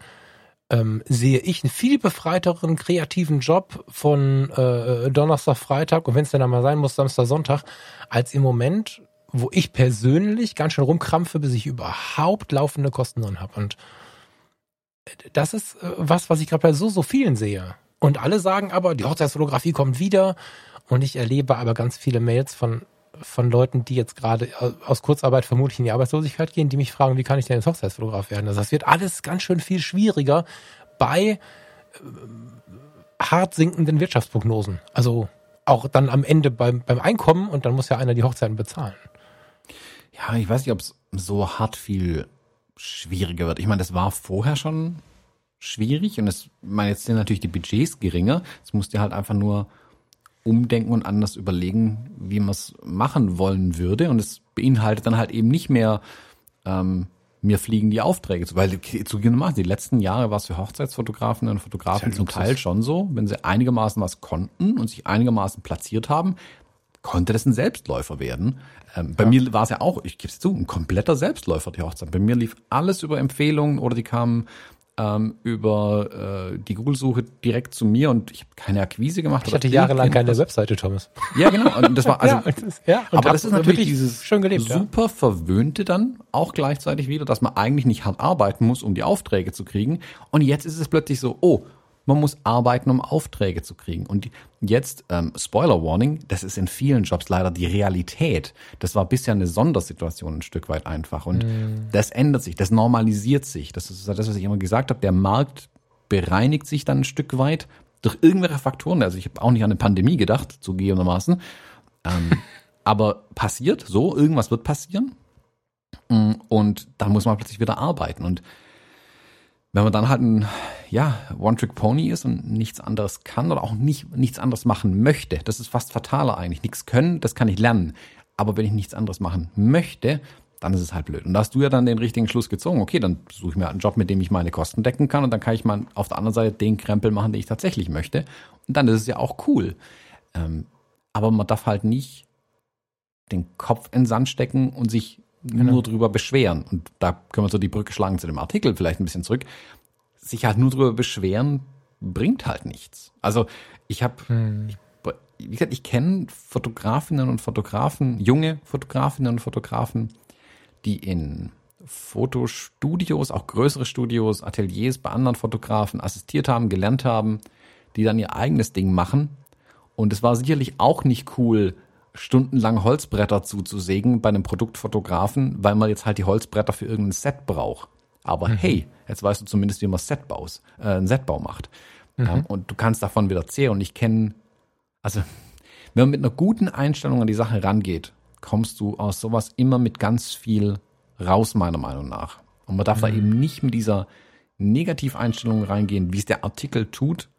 ähm, sehe ich einen viel befreiteren kreativen Job von äh, Donnerstag, Freitag und wenn es dann mal sein muss, Samstag, Sonntag, als im Moment, wo ich persönlich ganz schön rumkrampfe, bis ich überhaupt laufende Kosten drin habe. Und das ist äh, was, was ich gerade bei so, so vielen sehe. Und alle sagen aber, die Hochzeitsfotografie kommt wieder. Und ich erlebe aber ganz viele Mails von, von Leuten, die jetzt gerade aus Kurzarbeit vermutlich in die Arbeitslosigkeit gehen, die mich fragen, wie kann ich denn jetzt Hochzeitsfotograf werden? Also das wird alles ganz schön viel schwieriger bei äh, hart sinkenden Wirtschaftsprognosen. Also auch dann am Ende beim, beim Einkommen und dann muss ja einer die Hochzeiten bezahlen. Ja, ich weiß nicht, ob es so hart viel schwieriger wird. Ich meine, das war vorher schon schwierig und es, meine, jetzt sind natürlich die Budgets geringer. Es musst du halt einfach nur umdenken und anders überlegen, wie man es machen wollen würde. Und es beinhaltet dann halt eben nicht mehr, ähm, mir fliegen die Aufträge zu, weil zugegebenermaßen die letzten Jahre war es für Hochzeitsfotografen und Fotografen zum Teil schon so, wenn sie einigermaßen was konnten und sich einigermaßen platziert haben, konnte das ein Selbstläufer werden. Ähm, bei ja. mir war es ja auch, ich gebe es zu, ein kompletter Selbstläufer, die Hochzeit. Bei mir lief alles über Empfehlungen oder die kamen ähm, über äh, die Google-Suche direkt zu mir und ich habe keine Akquise gemacht. Ich hatte jahrelang keine Webseite, Thomas. Ja, genau. Und das war also, ja, das, ja, aber das ist natürlich dieses schön gelebt, super ja. verwöhnte dann auch gleichzeitig wieder, dass man eigentlich nicht hart arbeiten muss, um die Aufträge zu kriegen. Und jetzt ist es plötzlich so, oh, man muss arbeiten, um Aufträge zu kriegen. Und jetzt, ähm, Spoiler Warning, das ist in vielen Jobs leider die Realität. Das war bisher eine Sondersituation ein Stück weit einfach. Und mm. das ändert sich, das normalisiert sich. Das ist das, was ich immer gesagt habe. Der Markt bereinigt sich dann ein Stück weit durch irgendwelche Faktoren. Also ich habe auch nicht an eine Pandemie gedacht, zugegebenermaßen. Ähm, aber passiert so, irgendwas wird passieren. Mm, und dann muss man plötzlich wieder arbeiten. Und wenn man dann halt ein ja, One-Trick-Pony ist und nichts anderes kann oder auch nicht, nichts anderes machen möchte, das ist fast fataler eigentlich. Nichts können, das kann ich lernen. Aber wenn ich nichts anderes machen möchte, dann ist es halt blöd. Und da hast du ja dann den richtigen Schluss gezogen. Okay, dann suche ich mir einen Job, mit dem ich meine Kosten decken kann und dann kann ich mal auf der anderen Seite den Krempel machen, den ich tatsächlich möchte. Und dann ist es ja auch cool. Ähm, aber man darf halt nicht den Kopf in den Sand stecken und sich genau. nur drüber beschweren. Und da können wir so die Brücke schlagen zu dem Artikel vielleicht ein bisschen zurück. Sich halt nur drüber beschweren bringt halt nichts. Also ich habe, hm. wie gesagt, ich kenne Fotografinnen und Fotografen, junge Fotografinnen und Fotografen, die in Fotostudios, auch größere Studios, Ateliers bei anderen Fotografen assistiert haben, gelernt haben, die dann ihr eigenes Ding machen. Und es war sicherlich auch nicht cool, stundenlang Holzbretter zuzusägen bei einem Produktfotografen, weil man jetzt halt die Holzbretter für irgendein Set braucht. Aber mhm. hey, jetzt weißt du zumindest, wie man Set baus, äh, einen Setbau macht. Mhm. Ja, und du kannst davon wieder zehren. Und ich kenne, also wenn man mit einer guten Einstellung an die Sache rangeht, kommst du aus sowas immer mit ganz viel raus, meiner Meinung nach. Und man darf mhm. da eben nicht mit dieser Negativeinstellung reingehen, wie es der Artikel tut,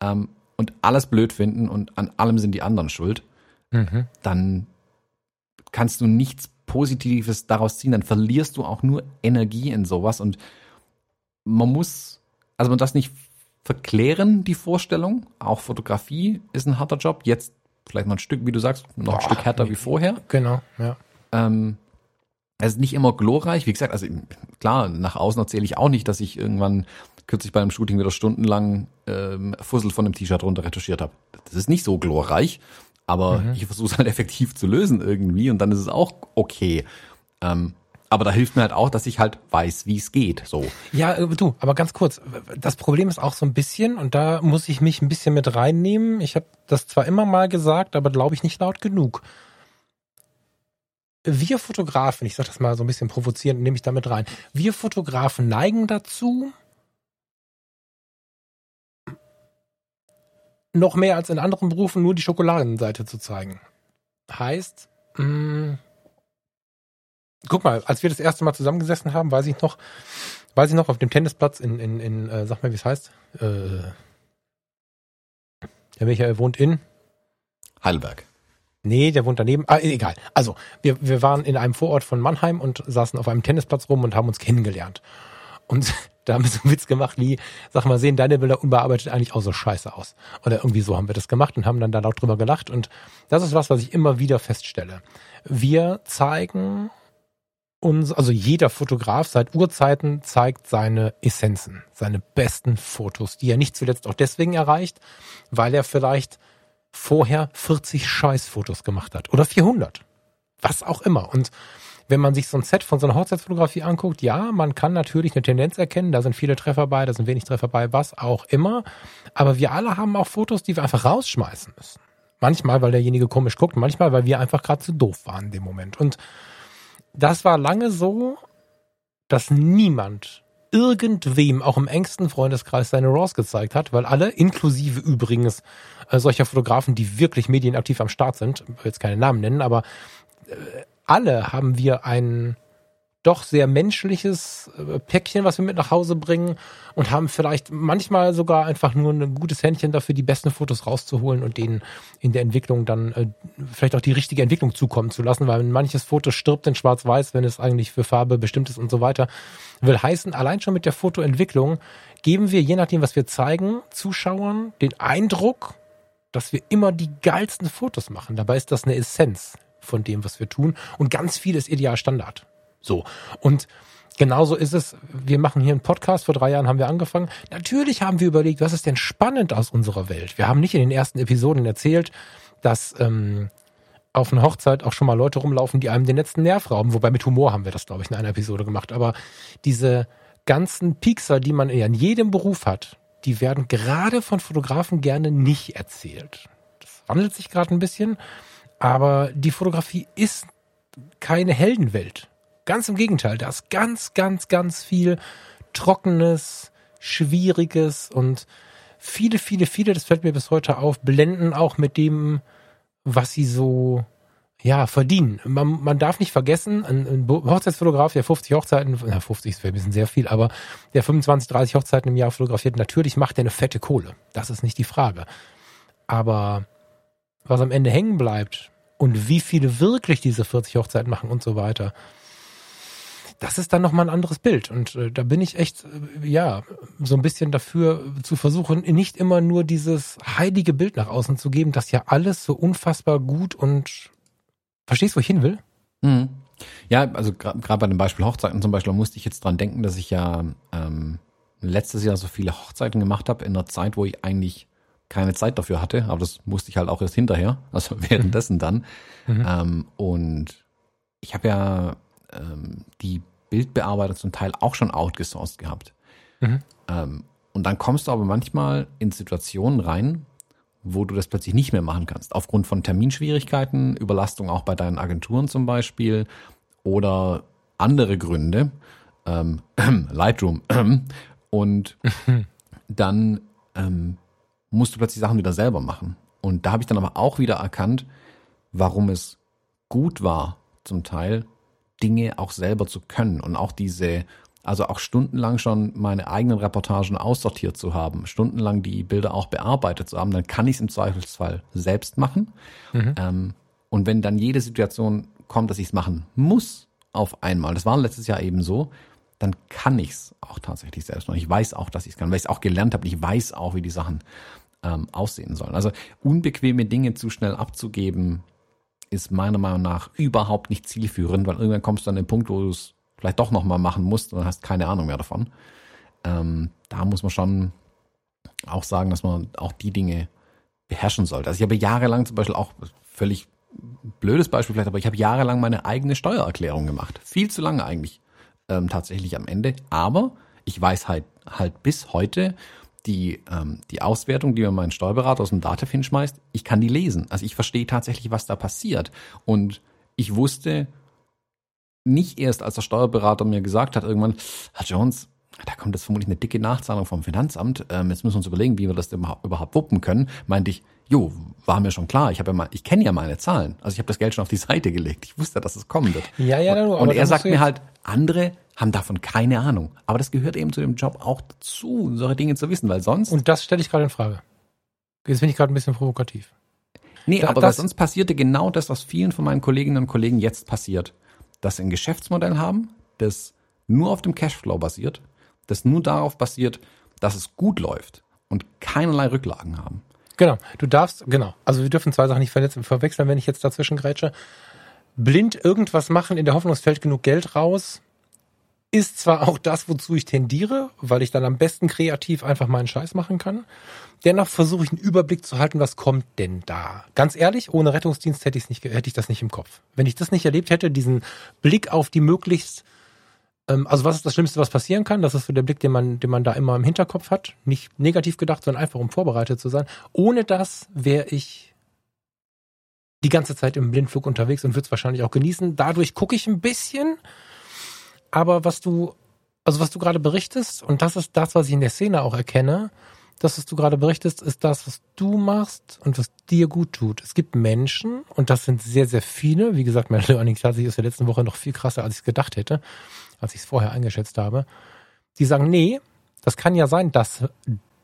ähm, und alles blöd finden und an allem sind die anderen schuld mhm. dann kannst du nichts Positives daraus ziehen, dann verlierst du auch nur Energie in sowas und man muss, also man das nicht verklären, die Vorstellung. Auch Fotografie ist ein harter Job. Jetzt vielleicht noch ein Stück, wie du sagst, noch Boah, ein Stück härter wie vorher. Genau, ja. Ähm, es ist nicht immer glorreich. Wie gesagt, also klar, nach außen erzähle ich auch nicht, dass ich irgendwann kürzlich bei einem Shooting wieder stundenlang ähm, Fussel von einem T-Shirt runter retuschiert habe. Das ist nicht so glorreich, aber mhm. ich versuche es halt effektiv zu lösen irgendwie und dann ist es auch okay. Ähm, aber da hilft mir halt auch, dass ich halt weiß, wie es geht. So. Ja, äh, du, aber ganz kurz. Das Problem ist auch so ein bisschen, und da muss ich mich ein bisschen mit reinnehmen. Ich habe das zwar immer mal gesagt, aber glaube ich nicht laut genug wir Fotografen, ich sage das mal so ein bisschen provozierend, nehme ich damit rein, wir Fotografen neigen dazu, noch mehr als in anderen Berufen nur die Schokoladenseite zu zeigen. Heißt, mh, mm, guck mal, als wir das erste Mal zusammengesessen haben, weiß ich noch, weiß ich noch, auf dem Tennisplatz in, in, in äh, sag mal, wie es heißt, äh, der Michael wohnt in Heidelberg. Nee, der wohnt daneben. Ah, egal. Also, wir, wir waren in einem Vorort von Mannheim und saßen auf einem Tennisplatz rum und haben uns kennengelernt. Und da haben wir so einen Witz gemacht wie, sag mal, sehen deine Bilder unbearbeitet eigentlich auch so scheiße aus. Oder irgendwie so haben wir das gemacht und haben dann da laut drüber gelacht. Und das ist was, was ich immer wieder feststelle. Wir zeigen uns, also jeder Fotograf seit Urzeiten zeigt seine Essenzen, seine besten Fotos, die er nicht zuletzt auch deswegen erreicht, weil er vielleicht vorher 40 Scheißfotos gemacht hat oder 400. Was auch immer. Und wenn man sich so ein Set von so einer Hochzeitsfotografie anguckt, ja, man kann natürlich eine Tendenz erkennen, da sind viele Treffer bei, da sind wenig Treffer bei, was auch immer. Aber wir alle haben auch Fotos, die wir einfach rausschmeißen müssen. Manchmal, weil derjenige komisch guckt, manchmal, weil wir einfach gerade zu doof waren in dem Moment. Und das war lange so, dass niemand irgendwem, auch im engsten Freundeskreis, seine Raws gezeigt hat, weil alle, inklusive übrigens äh, solcher Fotografen, die wirklich medienaktiv am Start sind, will jetzt keine Namen nennen, aber äh, alle haben wir ein doch sehr menschliches äh, Päckchen, was wir mit nach Hause bringen und haben vielleicht manchmal sogar einfach nur ein gutes Händchen dafür, die besten Fotos rauszuholen und denen in der Entwicklung dann äh, vielleicht auch die richtige Entwicklung zukommen zu lassen, weil manches Foto stirbt in Schwarz-Weiß, wenn es eigentlich für Farbe bestimmt ist und so weiter. Will heißen, allein schon mit der Fotoentwicklung geben wir, je nachdem, was wir zeigen, Zuschauern den Eindruck, dass wir immer die geilsten Fotos machen. Dabei ist das eine Essenz von dem, was wir tun. Und ganz viel ist ideal Standard. So. Und genauso ist es. Wir machen hier einen Podcast. Vor drei Jahren haben wir angefangen. Natürlich haben wir überlegt, was ist denn spannend aus unserer Welt? Wir haben nicht in den ersten Episoden erzählt, dass ähm, auf einer Hochzeit auch schon mal Leute rumlaufen, die einem den letzten Nerv rauben. Wobei mit Humor haben wir das, glaube ich, in einer Episode gemacht. Aber diese ganzen Piekser, die man in jedem Beruf hat, die werden gerade von Fotografen gerne nicht erzählt. Das wandelt sich gerade ein bisschen. Aber die Fotografie ist keine Heldenwelt. Ganz im Gegenteil, da ist ganz, ganz, ganz viel Trockenes, Schwieriges und viele, viele, viele, das fällt mir bis heute auf, blenden auch mit dem, was sie so ja, verdienen. Man, man darf nicht vergessen, ein, ein Hochzeitsfotograf, der 50 Hochzeiten, na 50 ist ein bisschen sehr viel, aber der 25, 30 Hochzeiten im Jahr fotografiert, natürlich macht er eine fette Kohle. Das ist nicht die Frage. Aber was am Ende hängen bleibt und wie viele wirklich diese 40 Hochzeiten machen und so weiter, das ist dann nochmal ein anderes Bild. Und äh, da bin ich echt, äh, ja, so ein bisschen dafür zu versuchen, nicht immer nur dieses heilige Bild nach außen zu geben, das ja alles so unfassbar gut und verstehst, wo ich hin will? Mhm. Ja, also gerade bei dem Beispiel Hochzeiten zum Beispiel musste ich jetzt dran denken, dass ich ja ähm, letztes Jahr so viele Hochzeiten gemacht habe in einer Zeit, wo ich eigentlich keine Zeit dafür hatte, aber das musste ich halt auch erst hinterher, also währenddessen dann. Mhm. Ähm, und ich habe ja ähm, die Bildbearbeiter zum Teil auch schon outgesourced gehabt. Mhm. Ähm, und dann kommst du aber manchmal in Situationen rein, wo du das plötzlich nicht mehr machen kannst. Aufgrund von Terminschwierigkeiten, Überlastung auch bei deinen Agenturen zum Beispiel oder andere Gründe. Ähm, Lightroom. und dann ähm, musst du plötzlich Sachen wieder selber machen. Und da habe ich dann aber auch wieder erkannt, warum es gut war, zum Teil Dinge auch selber zu können und auch diese, also auch stundenlang schon meine eigenen Reportagen aussortiert zu haben, stundenlang die Bilder auch bearbeitet zu haben, dann kann ich es im Zweifelsfall selbst machen. Mhm. Ähm, und wenn dann jede Situation kommt, dass ich es machen muss auf einmal, das war letztes Jahr eben so, dann kann ich es auch tatsächlich selbst machen. Ich weiß auch, dass ich es kann, weil ich es auch gelernt habe. Ich weiß auch, wie die Sachen ähm, aussehen sollen. Also unbequeme Dinge zu schnell abzugeben, ist meiner Meinung nach überhaupt nicht zielführend, weil irgendwann kommst du an den Punkt, wo du es vielleicht doch nochmal machen musst und hast keine Ahnung mehr davon. Ähm, da muss man schon auch sagen, dass man auch die Dinge beherrschen sollte. Also ich habe jahrelang zum Beispiel auch völlig blödes Beispiel vielleicht, aber ich habe jahrelang meine eigene Steuererklärung gemacht. Viel zu lange eigentlich ähm, tatsächlich am Ende. Aber ich weiß halt halt bis heute die ähm, die Auswertung, die mir mein Steuerberater aus dem Dativ hinschmeißt, ich kann die lesen. Also ich verstehe tatsächlich, was da passiert. Und ich wusste nicht erst, als der Steuerberater mir gesagt hat, irgendwann, Herr Jones, da kommt jetzt vermutlich eine dicke Nachzahlung vom Finanzamt. Ähm, jetzt müssen wir uns überlegen, wie wir das überhaupt wuppen können. Meinte ich, jo, war mir schon klar. Ich habe ja mal, ich kenne ja meine Zahlen. Also ich habe das Geld schon auf die Seite gelegt. Ich wusste, dass es kommen wird. Ja, ja, und, und er sagt mir halt, andere haben davon keine Ahnung. Aber das gehört eben zu dem Job auch dazu, solche Dinge zu wissen, weil sonst. Und das stelle ich gerade in Frage. Jetzt bin ich gerade ein bisschen provokativ. Nee, da, aber das, sonst passierte genau das, was vielen von meinen Kolleginnen und Kollegen jetzt passiert. Dass sie ein Geschäftsmodell haben, das nur auf dem Cashflow basiert, das nur darauf basiert, dass es gut läuft und keinerlei Rücklagen haben. Genau, du darfst, genau, also wir dürfen zwei Sachen nicht verwechseln, wenn ich jetzt dazwischen grätsche. Blind irgendwas machen, in der Hoffnung, es fällt genug Geld raus, ist zwar auch das, wozu ich tendiere, weil ich dann am besten kreativ einfach meinen Scheiß machen kann. Dennoch versuche ich einen Überblick zu halten, was kommt denn da. Ganz ehrlich, ohne Rettungsdienst hätte, nicht, hätte ich das nicht im Kopf. Wenn ich das nicht erlebt hätte, diesen Blick auf die möglichst also was ist das Schlimmste, was passieren kann? Das ist so der Blick, den man, den man da immer im Hinterkopf hat. Nicht negativ gedacht, sondern einfach, um vorbereitet zu sein. Ohne das wäre ich die ganze Zeit im Blindflug unterwegs und würde es wahrscheinlich auch genießen. Dadurch gucke ich ein bisschen. Aber was du, also was du gerade berichtest, und das ist das, was ich in der Szene auch erkenne, das, was du gerade berichtest, ist das, was du machst und was dir gut tut. Es gibt Menschen, und das sind sehr, sehr viele, wie gesagt, mein Learning tatsächlich ist der letzten Woche noch viel krasser, als ich es gedacht hätte, als ich es vorher eingeschätzt habe, die sagen, nee, das kann ja sein, dass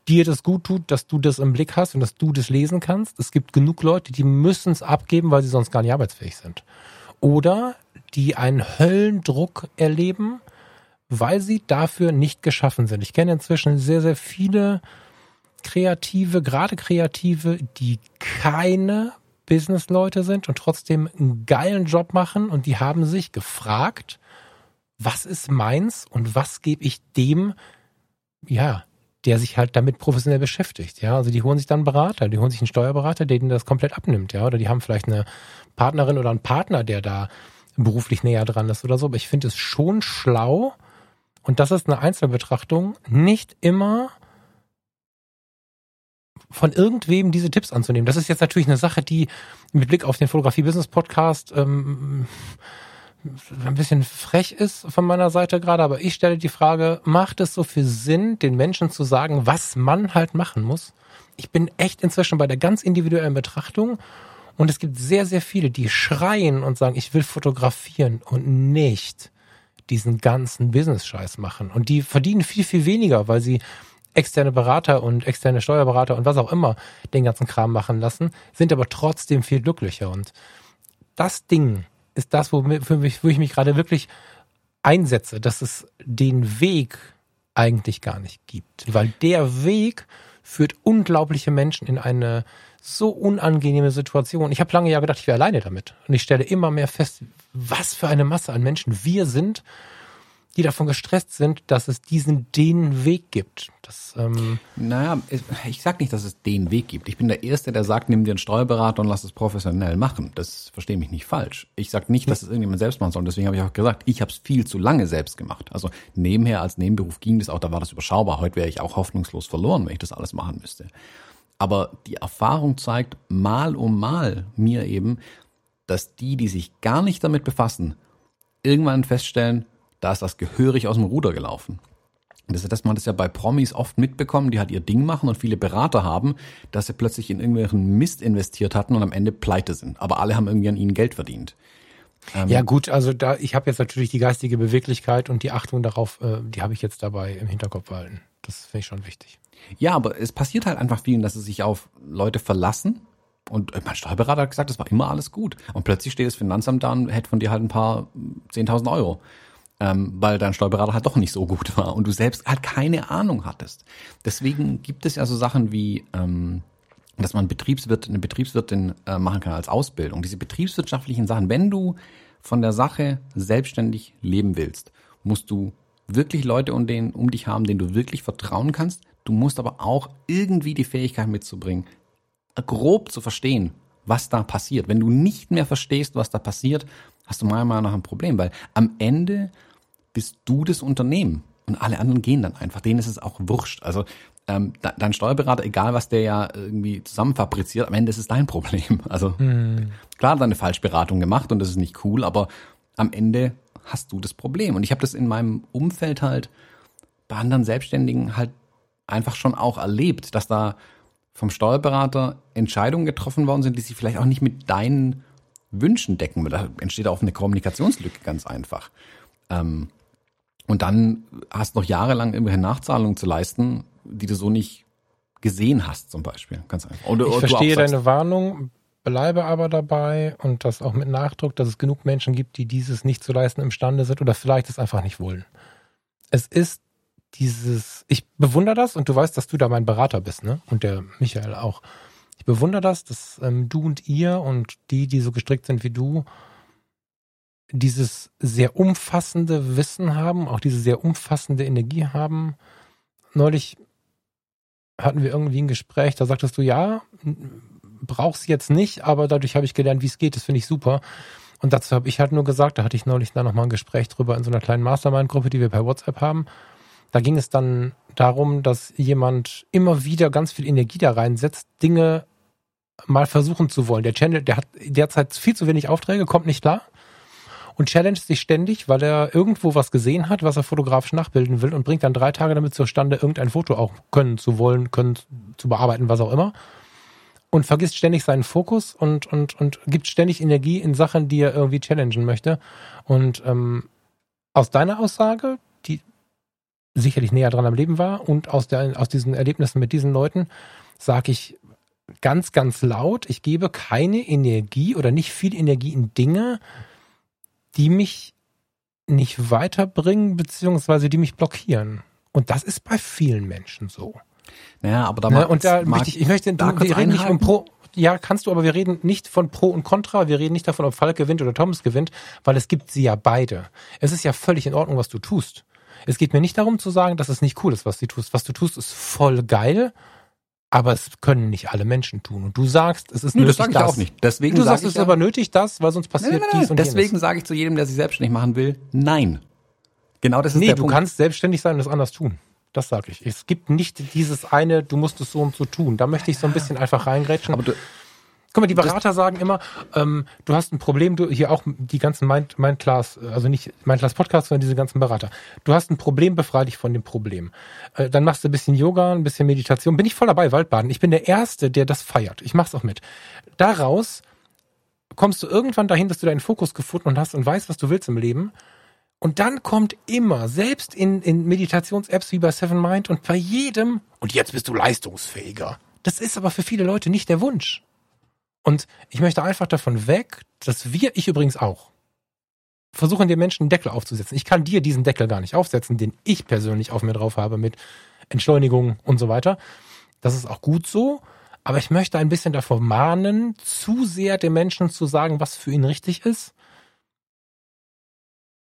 dir das gut tut, dass du das im Blick hast und dass du das lesen kannst. Es gibt genug Leute, die müssen es abgeben, weil sie sonst gar nicht arbeitsfähig sind. Oder die einen Höllendruck erleben, weil sie dafür nicht geschaffen sind. Ich kenne inzwischen sehr, sehr viele Kreative, gerade Kreative, die keine Businessleute sind und trotzdem einen geilen Job machen und die haben sich gefragt, was ist meins und was gebe ich dem, ja, der sich halt damit professionell beschäftigt, ja. Also die holen sich dann einen Berater, die holen sich einen Steuerberater, der ihnen das komplett abnimmt, ja. Oder die haben vielleicht eine Partnerin oder einen Partner, der da beruflich näher dran ist oder so. Aber ich finde es schon schlau, und das ist eine Einzelbetrachtung, nicht immer von irgendwem diese Tipps anzunehmen. Das ist jetzt natürlich eine Sache, die mit Blick auf den Fotografie-Business-Podcast ähm, ein bisschen frech ist von meiner Seite gerade, aber ich stelle die Frage, macht es so viel Sinn, den Menschen zu sagen, was man halt machen muss? Ich bin echt inzwischen bei der ganz individuellen Betrachtung und es gibt sehr, sehr viele, die schreien und sagen, ich will fotografieren und nicht diesen ganzen Business-Scheiß machen. Und die verdienen viel, viel weniger, weil sie externe Berater und externe Steuerberater und was auch immer den ganzen Kram machen lassen, sind aber trotzdem viel glücklicher. Und das Ding ist das, wo, für mich, wo ich mich gerade wirklich einsetze, dass es den Weg eigentlich gar nicht gibt. Weil der Weg führt unglaubliche Menschen in eine so unangenehme Situation. Ich habe lange ja gedacht, ich wäre alleine damit. Und ich stelle immer mehr fest, was für eine Masse an Menschen wir sind die davon gestresst sind, dass es diesen den Weg gibt. Das, ähm naja, ich sag nicht, dass es den Weg gibt. Ich bin der Erste, der sagt, nimm dir einen Steuerberater und lass es professionell machen. Das verstehe mich nicht falsch. Ich sag nicht, dass es irgendjemand selbst machen soll. Deswegen habe ich auch gesagt, ich habe es viel zu lange selbst gemacht. Also nebenher als Nebenberuf ging das auch, da war das überschaubar. Heute wäre ich auch hoffnungslos verloren, wenn ich das alles machen müsste. Aber die Erfahrung zeigt mal um mal mir eben, dass die, die sich gar nicht damit befassen, irgendwann feststellen, da ist das gehörig aus dem Ruder gelaufen. Das ist, dass man das ja bei Promis oft mitbekommen, die halt ihr Ding machen und viele Berater haben, dass sie plötzlich in irgendwelchen Mist investiert hatten und am Ende pleite sind. Aber alle haben irgendwie an ihnen Geld verdient. Ähm, ja gut, also da ich habe jetzt natürlich die geistige Beweglichkeit und die Achtung darauf, äh, die habe ich jetzt dabei im Hinterkopf behalten. Das finde ich schon wichtig. Ja, aber es passiert halt einfach vielen, dass sie sich auf Leute verlassen. Und mein Steuerberater hat gesagt, das war immer alles gut. Und plötzlich steht das Finanzamt da und hätte von dir halt ein paar 10.000 Euro ähm, weil dein Steuerberater halt doch nicht so gut war und du selbst halt keine Ahnung hattest. Deswegen gibt es ja so Sachen wie ähm, dass man Betriebswirt, eine Betriebswirtin äh, machen kann als Ausbildung. Diese betriebswirtschaftlichen Sachen, wenn du von der Sache selbstständig leben willst, musst du wirklich Leute um, den, um dich haben, denen du wirklich vertrauen kannst. Du musst aber auch irgendwie die Fähigkeit mitzubringen, grob zu verstehen, was da passiert. Wenn du nicht mehr verstehst, was da passiert, hast du meiner Meinung nach ein Problem, weil am Ende bist du das Unternehmen und alle anderen gehen dann einfach. Denen ist es auch wurscht. Also ähm, dein Steuerberater, egal was der ja irgendwie zusammenfabriziert, am Ende ist es dein Problem. Also hm. klar hat er eine Falschberatung gemacht und das ist nicht cool, aber am Ende hast du das Problem. Und ich habe das in meinem Umfeld halt bei anderen Selbstständigen halt einfach schon auch erlebt, dass da vom Steuerberater Entscheidungen getroffen worden sind, die sich vielleicht auch nicht mit deinen Wünschen decken. Da entsteht auch eine Kommunikationslücke ganz einfach. Ähm, und dann hast du noch jahrelang irgendwelche Nachzahlungen zu leisten, die du so nicht gesehen hast, zum Beispiel. Ganz einfach. Oder, ich verstehe deine Warnung, bleibe aber dabei und das auch mit Nachdruck, dass es genug Menschen gibt, die dieses nicht zu leisten imstande sind oder vielleicht es einfach nicht wollen. Es ist dieses, ich bewundere das und du weißt, dass du da mein Berater bist, ne? Und der Michael auch. Ich bewundere das, dass ähm, du und ihr und die, die so gestrickt sind wie du, dieses sehr umfassende Wissen haben, auch diese sehr umfassende Energie haben. Neulich hatten wir irgendwie ein Gespräch, da sagtest du, ja, brauch's jetzt nicht, aber dadurch habe ich gelernt, wie es geht, das finde ich super. Und dazu habe ich halt nur gesagt, da hatte ich neulich da nochmal ein Gespräch drüber in so einer kleinen Mastermind-Gruppe, die wir per WhatsApp haben. Da ging es dann darum, dass jemand immer wieder ganz viel Energie da reinsetzt, Dinge mal versuchen zu wollen. Der Channel, der hat derzeit viel zu wenig Aufträge, kommt nicht klar und challenged sich ständig, weil er irgendwo was gesehen hat, was er fotografisch nachbilden will und bringt dann drei Tage damit zustande, irgendein Foto auch können zu wollen, können zu bearbeiten, was auch immer. Und vergisst ständig seinen Fokus und, und, und gibt ständig Energie in Sachen, die er irgendwie challengen möchte. Und ähm, aus deiner Aussage, die sicherlich näher dran am Leben war, und aus, der, aus diesen Erlebnissen mit diesen Leuten, sage ich ganz, ganz laut, ich gebe keine Energie oder nicht viel Energie in Dinge, die mich nicht weiterbringen, beziehungsweise die mich blockieren. Und das ist bei vielen Menschen so. Naja, aber da ne? und da möchte ich, ich möchte, da wir reden nicht um Pro, ja, kannst du, aber wir reden nicht von Pro und Contra, wir reden nicht davon, ob Falk gewinnt oder Thomas gewinnt, weil es gibt sie ja beide. Es ist ja völlig in Ordnung, was du tust. Es geht mir nicht darum zu sagen, dass es nicht cool ist, was du tust. Was du tust, ist voll geil aber es können nicht alle Menschen tun. Und du sagst, es ist Nö, nötig, das sage ich das. auch nicht. Deswegen du sagst, es ist aber nötig, das, weil sonst passiert nein, nein, nein, dies und Deswegen sage ich zu jedem, der sich selbstständig machen will, nein. Genau das ist nee, der du Punkt. kannst selbstständig sein und es anders tun. Das sage ich. Es gibt nicht dieses eine, du musst es so und so tun. Da möchte ich so ein bisschen einfach reingrätschen. Aber du, Guck mal, die Berater sagen immer, ähm, du hast ein Problem, du hier auch die ganzen Mind, Mindclass, also nicht Mindclass Podcast, sondern diese ganzen Berater. Du hast ein Problem, befrei dich von dem Problem. Äh, dann machst du ein bisschen Yoga, ein bisschen Meditation. Bin ich voll dabei, Waldbaden. Ich bin der Erste, der das feiert. Ich mach's auch mit. Daraus kommst du irgendwann dahin, dass du deinen Fokus gefunden hast und weißt, was du willst im Leben. Und dann kommt immer, selbst in, in Meditations-Apps wie bei Seven Mind und bei jedem, und jetzt bist du leistungsfähiger. Das ist aber für viele Leute nicht der Wunsch. Und ich möchte einfach davon weg, dass wir, ich übrigens auch, versuchen den Menschen einen Deckel aufzusetzen. Ich kann dir diesen Deckel gar nicht aufsetzen, den ich persönlich auf mir drauf habe mit Entschleunigung und so weiter. Das ist auch gut so. Aber ich möchte ein bisschen davor mahnen, zu sehr den Menschen zu sagen, was für ihn richtig ist,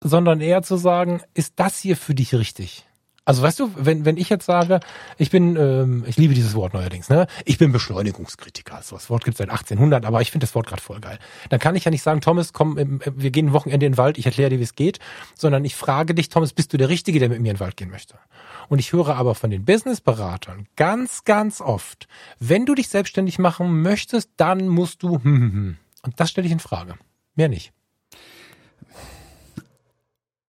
sondern eher zu sagen, ist das hier für dich richtig? Also weißt du, wenn, wenn ich jetzt sage, ich bin, ähm, ich liebe dieses Wort neuerdings, ne? Ich bin Beschleunigungskritiker. So, das Wort gibt seit 1800, aber ich finde das Wort gerade voll geil. Dann kann ich ja nicht sagen, Thomas, komm, wir gehen ein Wochenende in den Wald, ich erkläre dir, wie es geht, sondern ich frage dich, Thomas, bist du der Richtige, der mit mir in den Wald gehen möchte? Und ich höre aber von den Businessberatern ganz, ganz oft, wenn du dich selbstständig machen möchtest, dann musst du, hm, hm, hm. Und das stelle ich in Frage. Mehr nicht.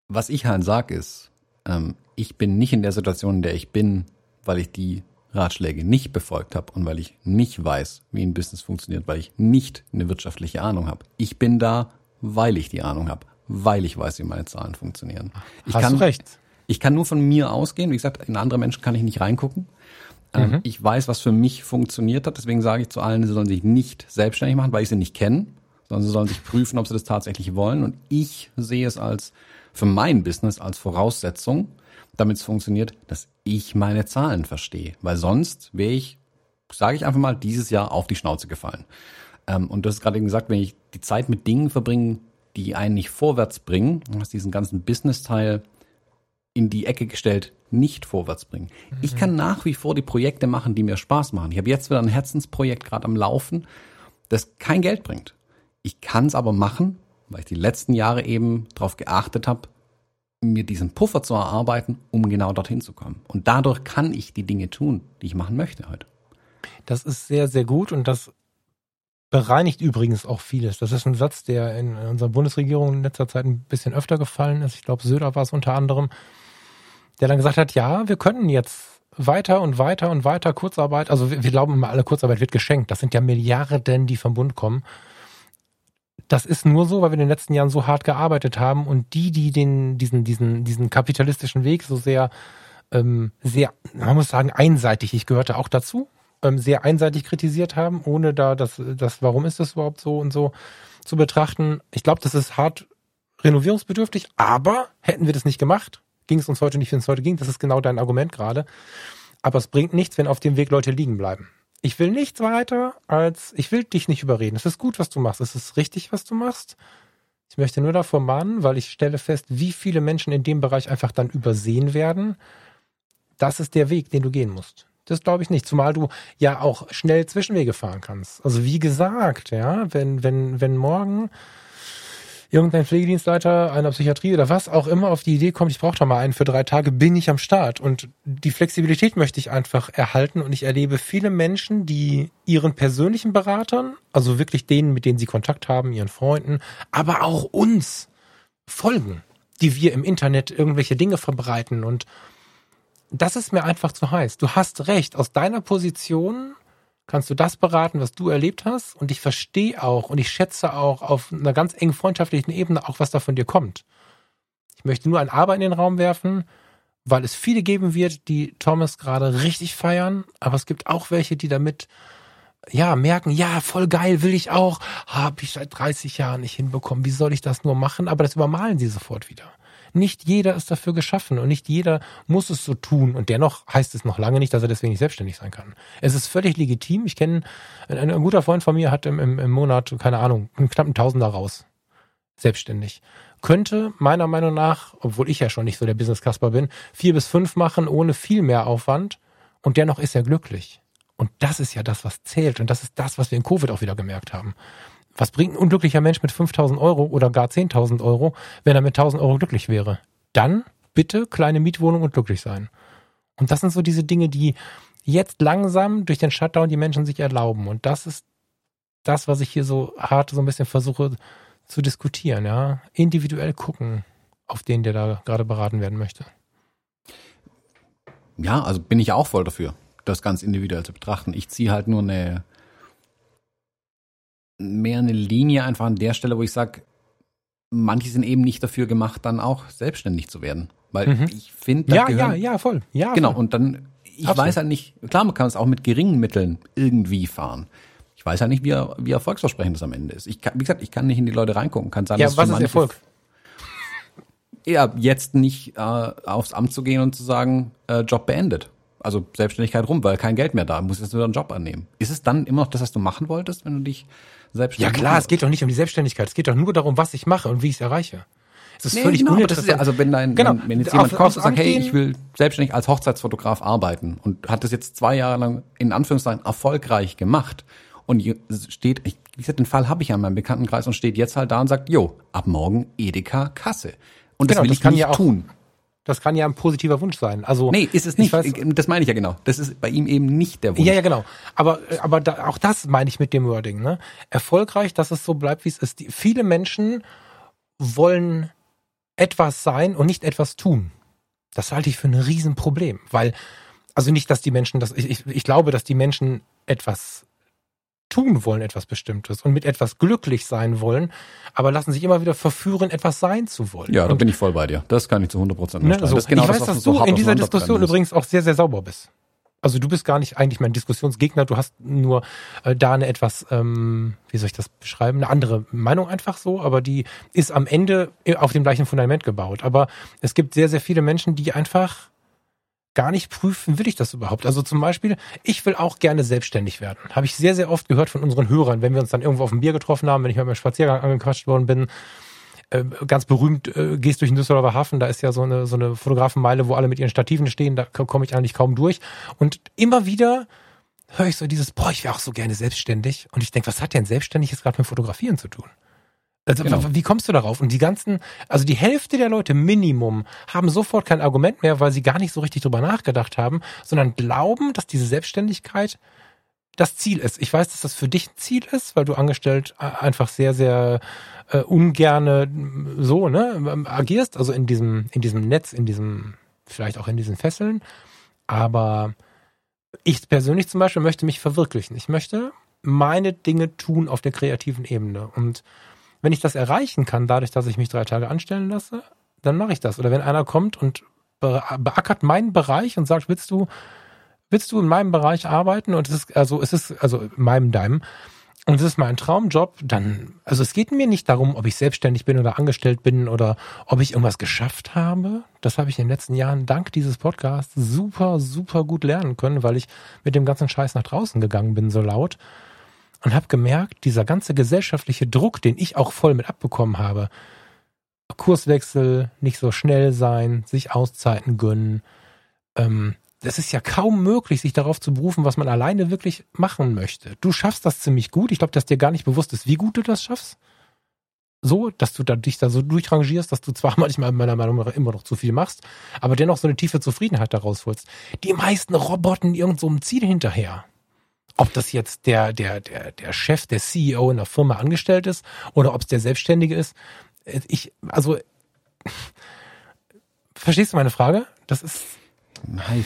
Was ich halt sag ist, ähm, ich bin nicht in der Situation, in der ich bin, weil ich die Ratschläge nicht befolgt habe und weil ich nicht weiß, wie ein Business funktioniert, weil ich nicht eine wirtschaftliche Ahnung habe. Ich bin da, weil ich die Ahnung habe, weil ich weiß, wie meine Zahlen funktionieren. Ich Hast kann, du recht. Ich kann nur von mir ausgehen. Wie gesagt, in andere Menschen kann ich nicht reingucken. Ähm, mhm. Ich weiß, was für mich funktioniert hat. Deswegen sage ich zu allen, sie sollen sich nicht selbstständig machen, weil ich sie nicht kenne, sondern sie sollen sich prüfen, ob sie das tatsächlich wollen. Und ich sehe es als für mein Business als Voraussetzung, damit es funktioniert, dass ich meine Zahlen verstehe. Weil sonst wäre ich sage ich einfach mal, dieses Jahr auf die Schnauze gefallen. Ähm, und du hast gerade eben gesagt, wenn ich die Zeit mit Dingen verbringe, die einen nicht vorwärts bringen, hast diesen ganzen Business-Teil in die Ecke gestellt, nicht vorwärts bringen. Mhm. Ich kann nach wie vor die Projekte machen, die mir Spaß machen. Ich habe jetzt wieder ein Herzensprojekt gerade am Laufen, das kein Geld bringt. Ich kann es aber machen, weil ich die letzten Jahre eben darauf geachtet habe, mir diesen Puffer zu erarbeiten, um genau dorthin zu kommen. Und dadurch kann ich die Dinge tun, die ich machen möchte heute. Das ist sehr, sehr gut und das bereinigt übrigens auch vieles. Das ist ein Satz, der in unserer Bundesregierung in letzter Zeit ein bisschen öfter gefallen ist. Ich glaube, Söder war es unter anderem, der dann gesagt hat, ja, wir können jetzt weiter und weiter und weiter Kurzarbeit, also wir, wir glauben immer, alle Kurzarbeit wird geschenkt. Das sind ja Milliarden, die vom Bund kommen. Das ist nur so, weil wir in den letzten Jahren so hart gearbeitet haben und die, die den, diesen, diesen, diesen kapitalistischen Weg so sehr, ähm, sehr, man muss sagen, einseitig, ich gehörte auch dazu, ähm, sehr einseitig kritisiert haben, ohne da das, das, warum ist das überhaupt so und so zu betrachten. Ich glaube, das ist hart renovierungsbedürftig, aber hätten wir das nicht gemacht, ging es uns heute nicht, wie es heute ging. Das ist genau dein Argument gerade. Aber es bringt nichts, wenn auf dem Weg Leute liegen bleiben ich will nichts weiter als, ich will dich nicht überreden. Es ist gut, was du machst. Es ist richtig, was du machst. Ich möchte nur davor mahnen, weil ich stelle fest, wie viele Menschen in dem Bereich einfach dann übersehen werden. Das ist der Weg, den du gehen musst. Das glaube ich nicht. Zumal du ja auch schnell Zwischenwege fahren kannst. Also wie gesagt, ja, wenn, wenn, wenn morgen irgendein Pflegedienstleiter einer Psychiatrie oder was auch immer auf die Idee kommt, ich brauche da mal einen für drei Tage, bin ich am Start. Und die Flexibilität möchte ich einfach erhalten. Und ich erlebe viele Menschen, die ihren persönlichen Beratern, also wirklich denen, mit denen sie Kontakt haben, ihren Freunden, aber auch uns folgen, die wir im Internet irgendwelche Dinge verbreiten. Und das ist mir einfach zu heiß. Du hast recht. Aus deiner Position kannst du das beraten, was du erlebt hast. Und ich verstehe auch und ich schätze auch auf einer ganz engen freundschaftlichen Ebene auch, was da von dir kommt. Ich möchte nur ein Aber in den Raum werfen, weil es viele geben wird, die Thomas gerade richtig feiern, aber es gibt auch welche, die damit ja merken, ja, voll geil, will ich auch, habe ich seit 30 Jahren nicht hinbekommen, wie soll ich das nur machen? Aber das übermalen sie sofort wieder. Nicht jeder ist dafür geschaffen und nicht jeder muss es so tun. Und dennoch heißt es noch lange nicht, dass er deswegen nicht selbstständig sein kann. Es ist völlig legitim. Ich kenne, ein, ein, guter Freund von mir hat im, im, im Monat, keine Ahnung, einen knappen Tausender raus. Selbstständig. Könnte meiner Meinung nach, obwohl ich ja schon nicht so der Business-Kasper bin, vier bis fünf machen ohne viel mehr Aufwand. Und dennoch ist er glücklich. Und das ist ja das, was zählt. Und das ist das, was wir in Covid auch wieder gemerkt haben. Was bringt ein unglücklicher Mensch mit 5000 Euro oder gar 10.000 Euro, wenn er mit 1000 Euro glücklich wäre? Dann bitte kleine Mietwohnung und glücklich sein. Und das sind so diese Dinge, die jetzt langsam durch den Shutdown die Menschen sich erlauben. Und das ist das, was ich hier so hart so ein bisschen versuche zu diskutieren, ja. Individuell gucken auf den, der da gerade beraten werden möchte. Ja, also bin ich auch voll dafür, das ganz individuell zu betrachten. Ich ziehe halt nur eine mehr eine Linie einfach an der Stelle, wo ich sage, manche sind eben nicht dafür gemacht, dann auch selbstständig zu werden. Weil mhm. ich finde, ja, gehören, ja, ja, voll. Ja, genau. Voll. Und dann, ich Absolut. weiß halt nicht, klar, man kann es auch mit geringen Mitteln irgendwie fahren. Ich weiß halt nicht, wie, wie erfolgsversprechend das am Ende ist. Ich kann, wie gesagt, ich kann nicht in die Leute reingucken. Kann sagen, ja, was ist Erfolg? Ja, jetzt nicht äh, aufs Amt zu gehen und zu sagen, äh, Job beendet also Selbstständigkeit rum, weil kein Geld mehr da, muss jetzt wieder einen Job annehmen. Ist es dann immer noch das, was du machen wolltest, wenn du dich selbstständig Ja klar, es geht doch nicht um die Selbstständigkeit, es geht doch nur darum, was ich mache und wie ich es erreiche. Es ist nee, völlig genau, uninteressant. Das ist ja, also wenn dein, genau, wenn, wenn jetzt jemand kommt und sagt, hey, ich will selbstständig als Hochzeitsfotograf arbeiten und hat das jetzt zwei Jahre lang in Anführungszeichen erfolgreich gemacht und steht, ich, wie gesagt, den Fall habe ich ja in meinem Bekanntenkreis und steht jetzt halt da und sagt, jo, ab morgen Edeka Kasse. Und das genau, will das ich kann nicht ja auch, tun. Das kann ja ein positiver Wunsch sein. Also nee, ist es nicht. Weiß, das meine ich ja genau. Das ist bei ihm eben nicht der Wunsch. Ja, ja, genau. Aber aber da, auch das meine ich mit dem Wording. Ne? Erfolgreich, dass es so bleibt, wie es ist. Die, viele Menschen wollen etwas sein und nicht etwas tun. Das halte ich für ein Riesenproblem, weil also nicht, dass die Menschen das. Ich, ich, ich glaube, dass die Menschen etwas tun wollen, etwas Bestimmtes und mit etwas glücklich sein wollen, aber lassen sich immer wieder verführen, etwas sein zu wollen. Ja, da und, bin ich voll bei dir. Das kann ich zu 100 Prozent ne, so. Das genau ich weiß, das, dass du so in dieser Diskussion übrigens auch sehr, sehr sauber bist. Also du bist gar nicht eigentlich mein Diskussionsgegner, du hast nur äh, da eine etwas, ähm, wie soll ich das beschreiben, eine andere Meinung einfach so, aber die ist am Ende auf dem gleichen Fundament gebaut. Aber es gibt sehr, sehr viele Menschen, die einfach gar nicht prüfen, will ich das überhaupt. Also zum Beispiel, ich will auch gerne selbstständig werden. Habe ich sehr, sehr oft gehört von unseren Hörern, wenn wir uns dann irgendwo auf dem Bier getroffen haben, wenn ich mal beim Spaziergang angequatscht worden bin. Äh, ganz berühmt, äh, gehst durch den Düsseldorfer Hafen, da ist ja so eine, so eine Fotografenmeile, wo alle mit ihren Stativen stehen, da komme ich eigentlich kaum durch. Und immer wieder höre ich so dieses, boah, ich wäre auch so gerne selbstständig. Und ich denke, was hat denn selbstständig jetzt gerade mit Fotografieren zu tun? Also, genau. Wie kommst du darauf? Und die ganzen, also die Hälfte der Leute Minimum haben sofort kein Argument mehr, weil sie gar nicht so richtig drüber nachgedacht haben, sondern glauben, dass diese Selbstständigkeit das Ziel ist. Ich weiß, dass das für dich ein Ziel ist, weil du angestellt äh, einfach sehr, sehr äh, ungerne so ne ähm, agierst, also in diesem in diesem Netz, in diesem vielleicht auch in diesen Fesseln. Aber ich persönlich zum Beispiel möchte mich verwirklichen. Ich möchte meine Dinge tun auf der kreativen Ebene und wenn ich das erreichen kann, dadurch, dass ich mich drei Tage anstellen lasse, dann mache ich das. Oder wenn einer kommt und beackert meinen Bereich und sagt, willst du, willst du in meinem Bereich arbeiten? Und es ist, also, es ist, also in meinem Deim. Und es ist mein Traumjob, dann, also es geht mir nicht darum, ob ich selbstständig bin oder angestellt bin oder ob ich irgendwas geschafft habe. Das habe ich in den letzten Jahren dank dieses Podcasts super, super gut lernen können, weil ich mit dem ganzen Scheiß nach draußen gegangen bin, so laut und habe gemerkt, dieser ganze gesellschaftliche Druck, den ich auch voll mit abbekommen habe, Kurswechsel, nicht so schnell sein, sich Auszeiten gönnen, ähm, das ist ja kaum möglich, sich darauf zu berufen, was man alleine wirklich machen möchte. Du schaffst das ziemlich gut. Ich glaube, dass dir gar nicht bewusst ist, wie gut du das schaffst. So, dass du da, dich da so durchrangierst, dass du zwar manchmal meiner Meinung nach immer noch zu viel machst, aber dennoch so eine tiefe Zufriedenheit daraus holst. Die meisten robotten irgend so einem Ziel hinterher ob das jetzt der, der, der, der Chef, der CEO in der Firma angestellt ist oder ob es der Selbstständige ist. Ich, also, verstehst du meine Frage? Das ist. Nein,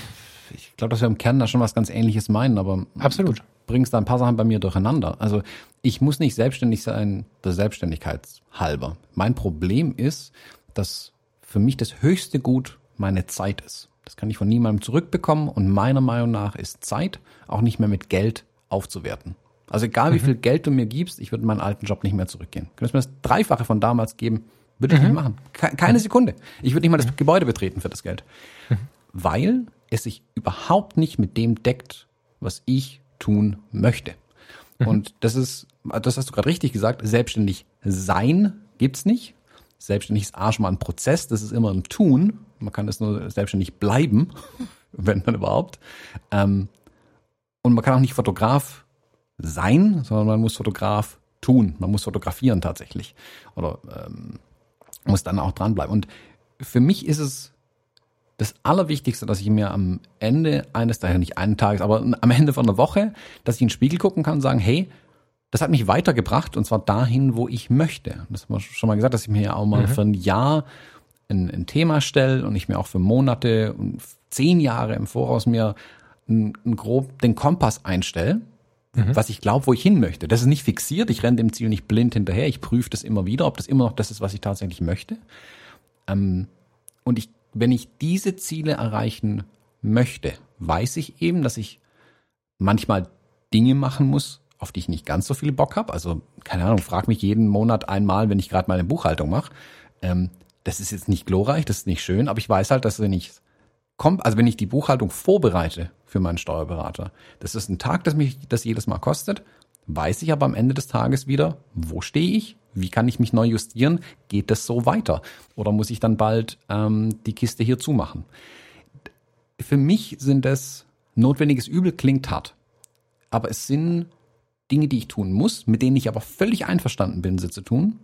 ich glaube, dass wir im Kern da schon was ganz Ähnliches meinen, aber absolut. du bringst da ein paar Sachen bei mir durcheinander. Also, ich muss nicht selbstständig sein, der Selbstständigkeit halber. Mein Problem ist, dass für mich das höchste Gut meine Zeit ist. Das kann ich von niemandem zurückbekommen und meiner Meinung nach ist Zeit auch nicht mehr mit Geld aufzuwerten. Also egal wie mhm. viel Geld du mir gibst, ich würde meinen alten Job nicht mehr zurückgehen. Könntest du mir das Dreifache von damals geben, würde ich mhm. nicht machen. Keine Sekunde. Ich würde nicht mal das mhm. Gebäude betreten für das Geld. Mhm. Weil es sich überhaupt nicht mit dem deckt, was ich tun möchte. Mhm. Und das ist, das hast du gerade richtig gesagt, selbstständig sein gibt's nicht. Selbstständig ist A schon mal ein Prozess, das ist immer ein Tun man kann es nur selbstständig bleiben, wenn dann überhaupt. Ähm, und man kann auch nicht Fotograf sein, sondern man muss Fotograf tun. Man muss fotografieren tatsächlich. Oder ähm, muss dann auch dranbleiben. Und für mich ist es das Allerwichtigste, dass ich mir am Ende eines Tages, nicht einen Tages, aber am Ende von der Woche, dass ich in den Spiegel gucken kann und sagen, hey, das hat mich weitergebracht und zwar dahin, wo ich möchte. Das haben wir schon mal gesagt, dass ich mir ja auch mal mhm. für ein Jahr ein, ein Thema stelle und ich mir auch für Monate und zehn Jahre im Voraus mir ein, ein grob den Kompass einstelle, mhm. was ich glaube, wo ich hin möchte. Das ist nicht fixiert, ich renne dem Ziel nicht blind hinterher, ich prüfe das immer wieder, ob das immer noch das ist, was ich tatsächlich möchte. Ähm, und ich, wenn ich diese Ziele erreichen möchte, weiß ich eben, dass ich manchmal Dinge machen muss, auf die ich nicht ganz so viel Bock habe. Also, keine Ahnung, frag mich jeden Monat einmal, wenn ich gerade meine Buchhaltung mache. Ähm, das ist jetzt nicht glorreich, das ist nicht schön, aber ich weiß halt, dass wenn ich kommt, also wenn ich die Buchhaltung vorbereite für meinen Steuerberater, das ist ein Tag, das mich das jedes Mal kostet, weiß ich aber am Ende des Tages wieder, wo stehe ich, wie kann ich mich neu justieren, geht das so weiter oder muss ich dann bald ähm, die Kiste hier zumachen? Für mich sind das notwendiges Übel klingt hart, aber es sind Dinge, die ich tun muss, mit denen ich aber völlig einverstanden bin, sie zu tun,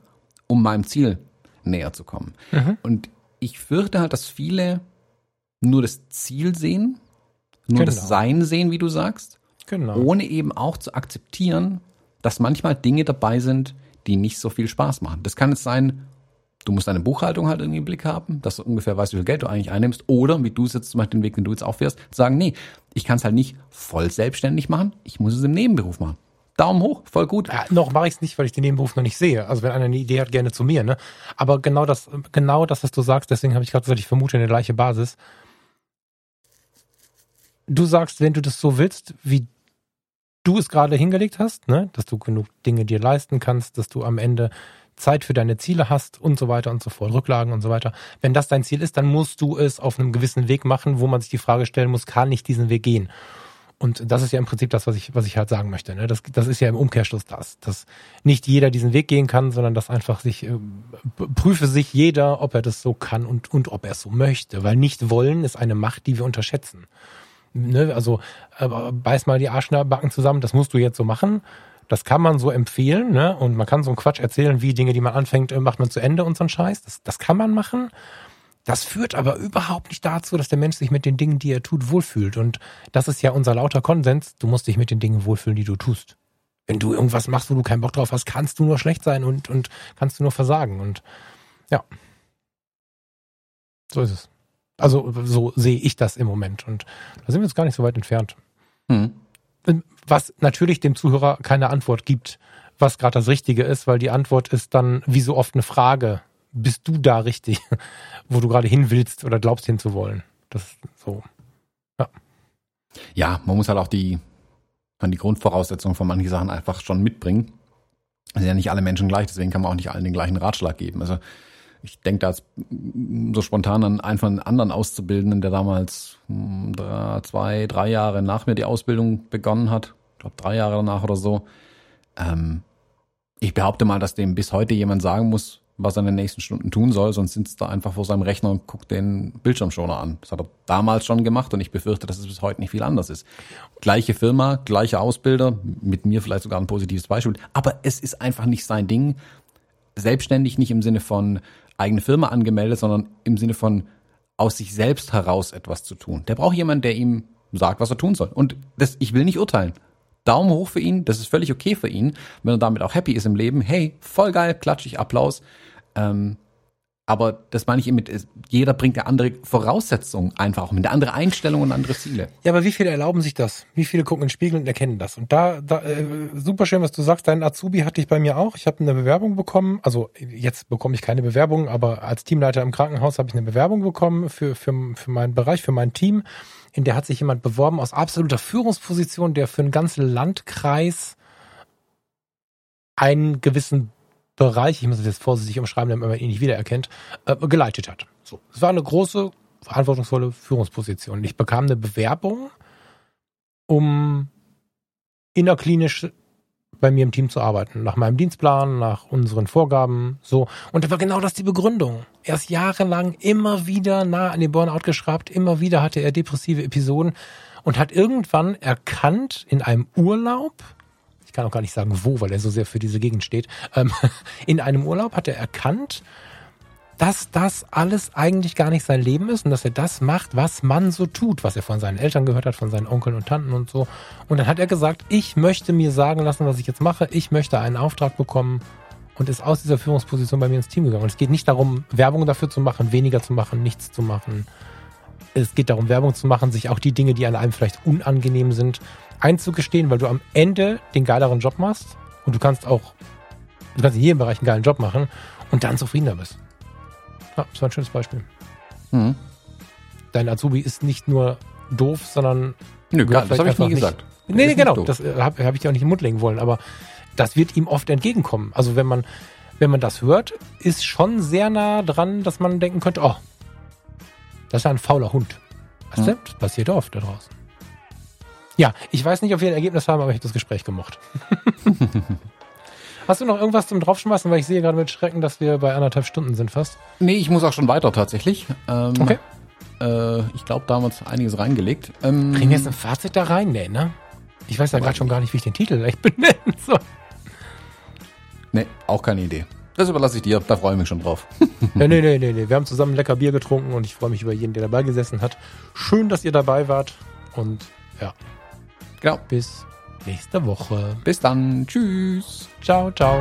um meinem Ziel näher zu kommen. Mhm. Und ich fürchte halt, dass viele nur das Ziel sehen, nur genau. das Sein sehen, wie du sagst, genau. ohne eben auch zu akzeptieren, dass manchmal Dinge dabei sind, die nicht so viel Spaß machen. Das kann es sein, du musst deine Buchhaltung halt irgendwie im Blick haben, dass du ungefähr weißt, wie viel Geld du eigentlich einnimmst. Oder, wie du es jetzt zum Beispiel den Weg, den du jetzt auch fährst, sagen, nee, ich kann es halt nicht voll selbstständig machen, ich muss es im Nebenberuf machen. Daumen hoch, voll gut. Ja, noch mache ich es nicht, weil ich den Nebenberuf noch nicht sehe. Also wenn einer eine Idee hat, gerne zu mir. Ne? Aber genau das, genau das, was du sagst, deswegen habe ich gerade gesagt, ich vermute eine gleiche Basis. Du sagst, wenn du das so willst, wie du es gerade hingelegt hast, ne, dass du genug Dinge dir leisten kannst, dass du am Ende Zeit für deine Ziele hast und so weiter und so fort, Rücklagen und so weiter. Wenn das dein Ziel ist, dann musst du es auf einem gewissen Weg machen, wo man sich die Frage stellen muss, kann ich diesen Weg gehen? Und das ist ja im Prinzip das, was ich, was ich halt sagen möchte. Ne? Das, das ist ja im Umkehrschluss das, dass nicht jeder diesen Weg gehen kann, sondern dass einfach sich äh, prüfe sich jeder, ob er das so kann und und ob er es so möchte, weil nicht wollen ist eine Macht, die wir unterschätzen. Ne? Also äh, beiß mal die Arschbacken zusammen, das musst du jetzt so machen. Das kann man so empfehlen, ne? Und man kann so einen Quatsch erzählen, wie Dinge, die man anfängt, äh, macht man zu Ende und so einen Scheiß. Das, das kann man machen. Das führt aber überhaupt nicht dazu, dass der Mensch sich mit den Dingen, die er tut, wohlfühlt. Und das ist ja unser lauter Konsens. Du musst dich mit den Dingen wohlfühlen, die du tust. Wenn du irgendwas machst, wo du keinen Bock drauf hast, kannst du nur schlecht sein und, und kannst du nur versagen. Und ja. So ist es. Also so sehe ich das im Moment. Und da sind wir jetzt gar nicht so weit entfernt. Hm. Was natürlich dem Zuhörer keine Antwort gibt, was gerade das Richtige ist, weil die Antwort ist dann wie so oft eine Frage bist du da richtig, wo du gerade hin willst oder glaubst hinzuwollen. Das ist so. Ja. Ja, man muss halt auch die, die Grundvoraussetzungen von manchen Sachen einfach schon mitbringen. Es sind ja nicht alle Menschen gleich, deswegen kann man auch nicht allen den gleichen Ratschlag geben. Also ich denke da jetzt so spontan an einfach einen anderen Auszubildenden, der damals hm, drei, zwei, drei Jahre nach mir die Ausbildung begonnen hat. Ich glaube drei Jahre danach oder so. Ähm, ich behaupte mal, dass dem bis heute jemand sagen muss, was er in den nächsten Stunden tun soll, sonst sitzt er einfach vor seinem Rechner und guckt den Bildschirmschoner an. Das hat er damals schon gemacht und ich befürchte, dass es bis heute nicht viel anders ist. Gleiche Firma, gleiche Ausbilder, mit mir vielleicht sogar ein positives Beispiel, aber es ist einfach nicht sein Ding. Selbstständig nicht im Sinne von eigene Firma angemeldet, sondern im Sinne von aus sich selbst heraus etwas zu tun. Der braucht jemanden, der ihm sagt, was er tun soll. Und das, ich will nicht urteilen. Daumen hoch für ihn, das ist völlig okay für ihn. Wenn er damit auch happy ist im Leben, hey, voll geil, klatschig, Applaus. Ähm, aber das meine ich eben mit, jeder bringt eine andere Voraussetzung einfach auch mit eine andere Einstellung und andere Ziele. Ja, aber wie viele erlauben sich das? Wie viele gucken in den Spiegel und erkennen das? Und da, da äh, super schön, was du sagst, dein Azubi hatte ich bei mir auch. Ich habe eine Bewerbung bekommen, also jetzt bekomme ich keine Bewerbung, aber als Teamleiter im Krankenhaus habe ich eine Bewerbung bekommen für, für, für meinen Bereich, für mein Team. In der hat sich jemand beworben aus absoluter Führungsposition, der für einen ganzen Landkreis einen gewissen Bereich, ich muss es jetzt vorsichtig umschreiben, damit man ihn nicht wiedererkennt, äh, geleitet hat. So. Es war eine große, verantwortungsvolle Führungsposition. Ich bekam eine Bewerbung, um innerklinisch bei mir im Team zu arbeiten, nach meinem Dienstplan, nach unseren Vorgaben, so. Und da war genau das die Begründung. Er ist jahrelang immer wieder nah an den Burnout geschraubt, immer wieder hatte er depressive Episoden und hat irgendwann erkannt in einem Urlaub, ich kann auch gar nicht sagen wo, weil er so sehr für diese Gegend steht, ähm, in einem Urlaub hat er erkannt, dass das alles eigentlich gar nicht sein Leben ist und dass er das macht, was man so tut, was er von seinen Eltern gehört hat, von seinen Onkeln und Tanten und so. Und dann hat er gesagt, ich möchte mir sagen lassen, was ich jetzt mache. Ich möchte einen Auftrag bekommen und ist aus dieser Führungsposition bei mir ins Team gegangen. Und es geht nicht darum, Werbung dafür zu machen, weniger zu machen, nichts zu machen. Es geht darum, Werbung zu machen, sich auch die Dinge, die an einem vielleicht unangenehm sind, einzugestehen, weil du am Ende den geileren Job machst und du kannst auch, du kannst in jedem Bereich einen geilen Job machen und dann zufriedener bist. Ja, das war ein schönes Beispiel. Mhm. Dein Azubi ist nicht nur doof, sondern. Nö, gar, das habe ich nie gesagt. Nicht, nee, nee, genau. Das äh, habe hab ich dir auch nicht im Mund legen wollen, aber das wird ihm oft entgegenkommen. Also wenn man, wenn man das hört, ist schon sehr nah dran, dass man denken könnte, oh, das ist ein fauler Hund. Was mhm. Das passiert oft da draußen. Ja, ich weiß nicht, ob wir ein Ergebnis haben, aber ich habe das Gespräch gemocht. Hast du noch irgendwas zum Draufschmeißen? Weil ich sehe gerade mit Schrecken, dass wir bei anderthalb Stunden sind fast. Nee, ich muss auch schon weiter tatsächlich. Ähm, okay. Äh, ich glaube, da haben wir einiges reingelegt. Ähm, Kriegen wir jetzt ein Fazit da rein? Nee, ne? Ich weiß ja gerade schon gar nicht, wie ich den Titel gleich benennen soll. Nee, auch keine Idee. Das überlasse ich dir, da freue ich mich schon drauf. nee, nee, nee, nee, nee. Wir haben zusammen lecker Bier getrunken und ich freue mich über jeden, der dabei gesessen hat. Schön, dass ihr dabei wart und ja, Genau. Bis nächste Woche. Bis dann. Tschüss. Ciao, ciao.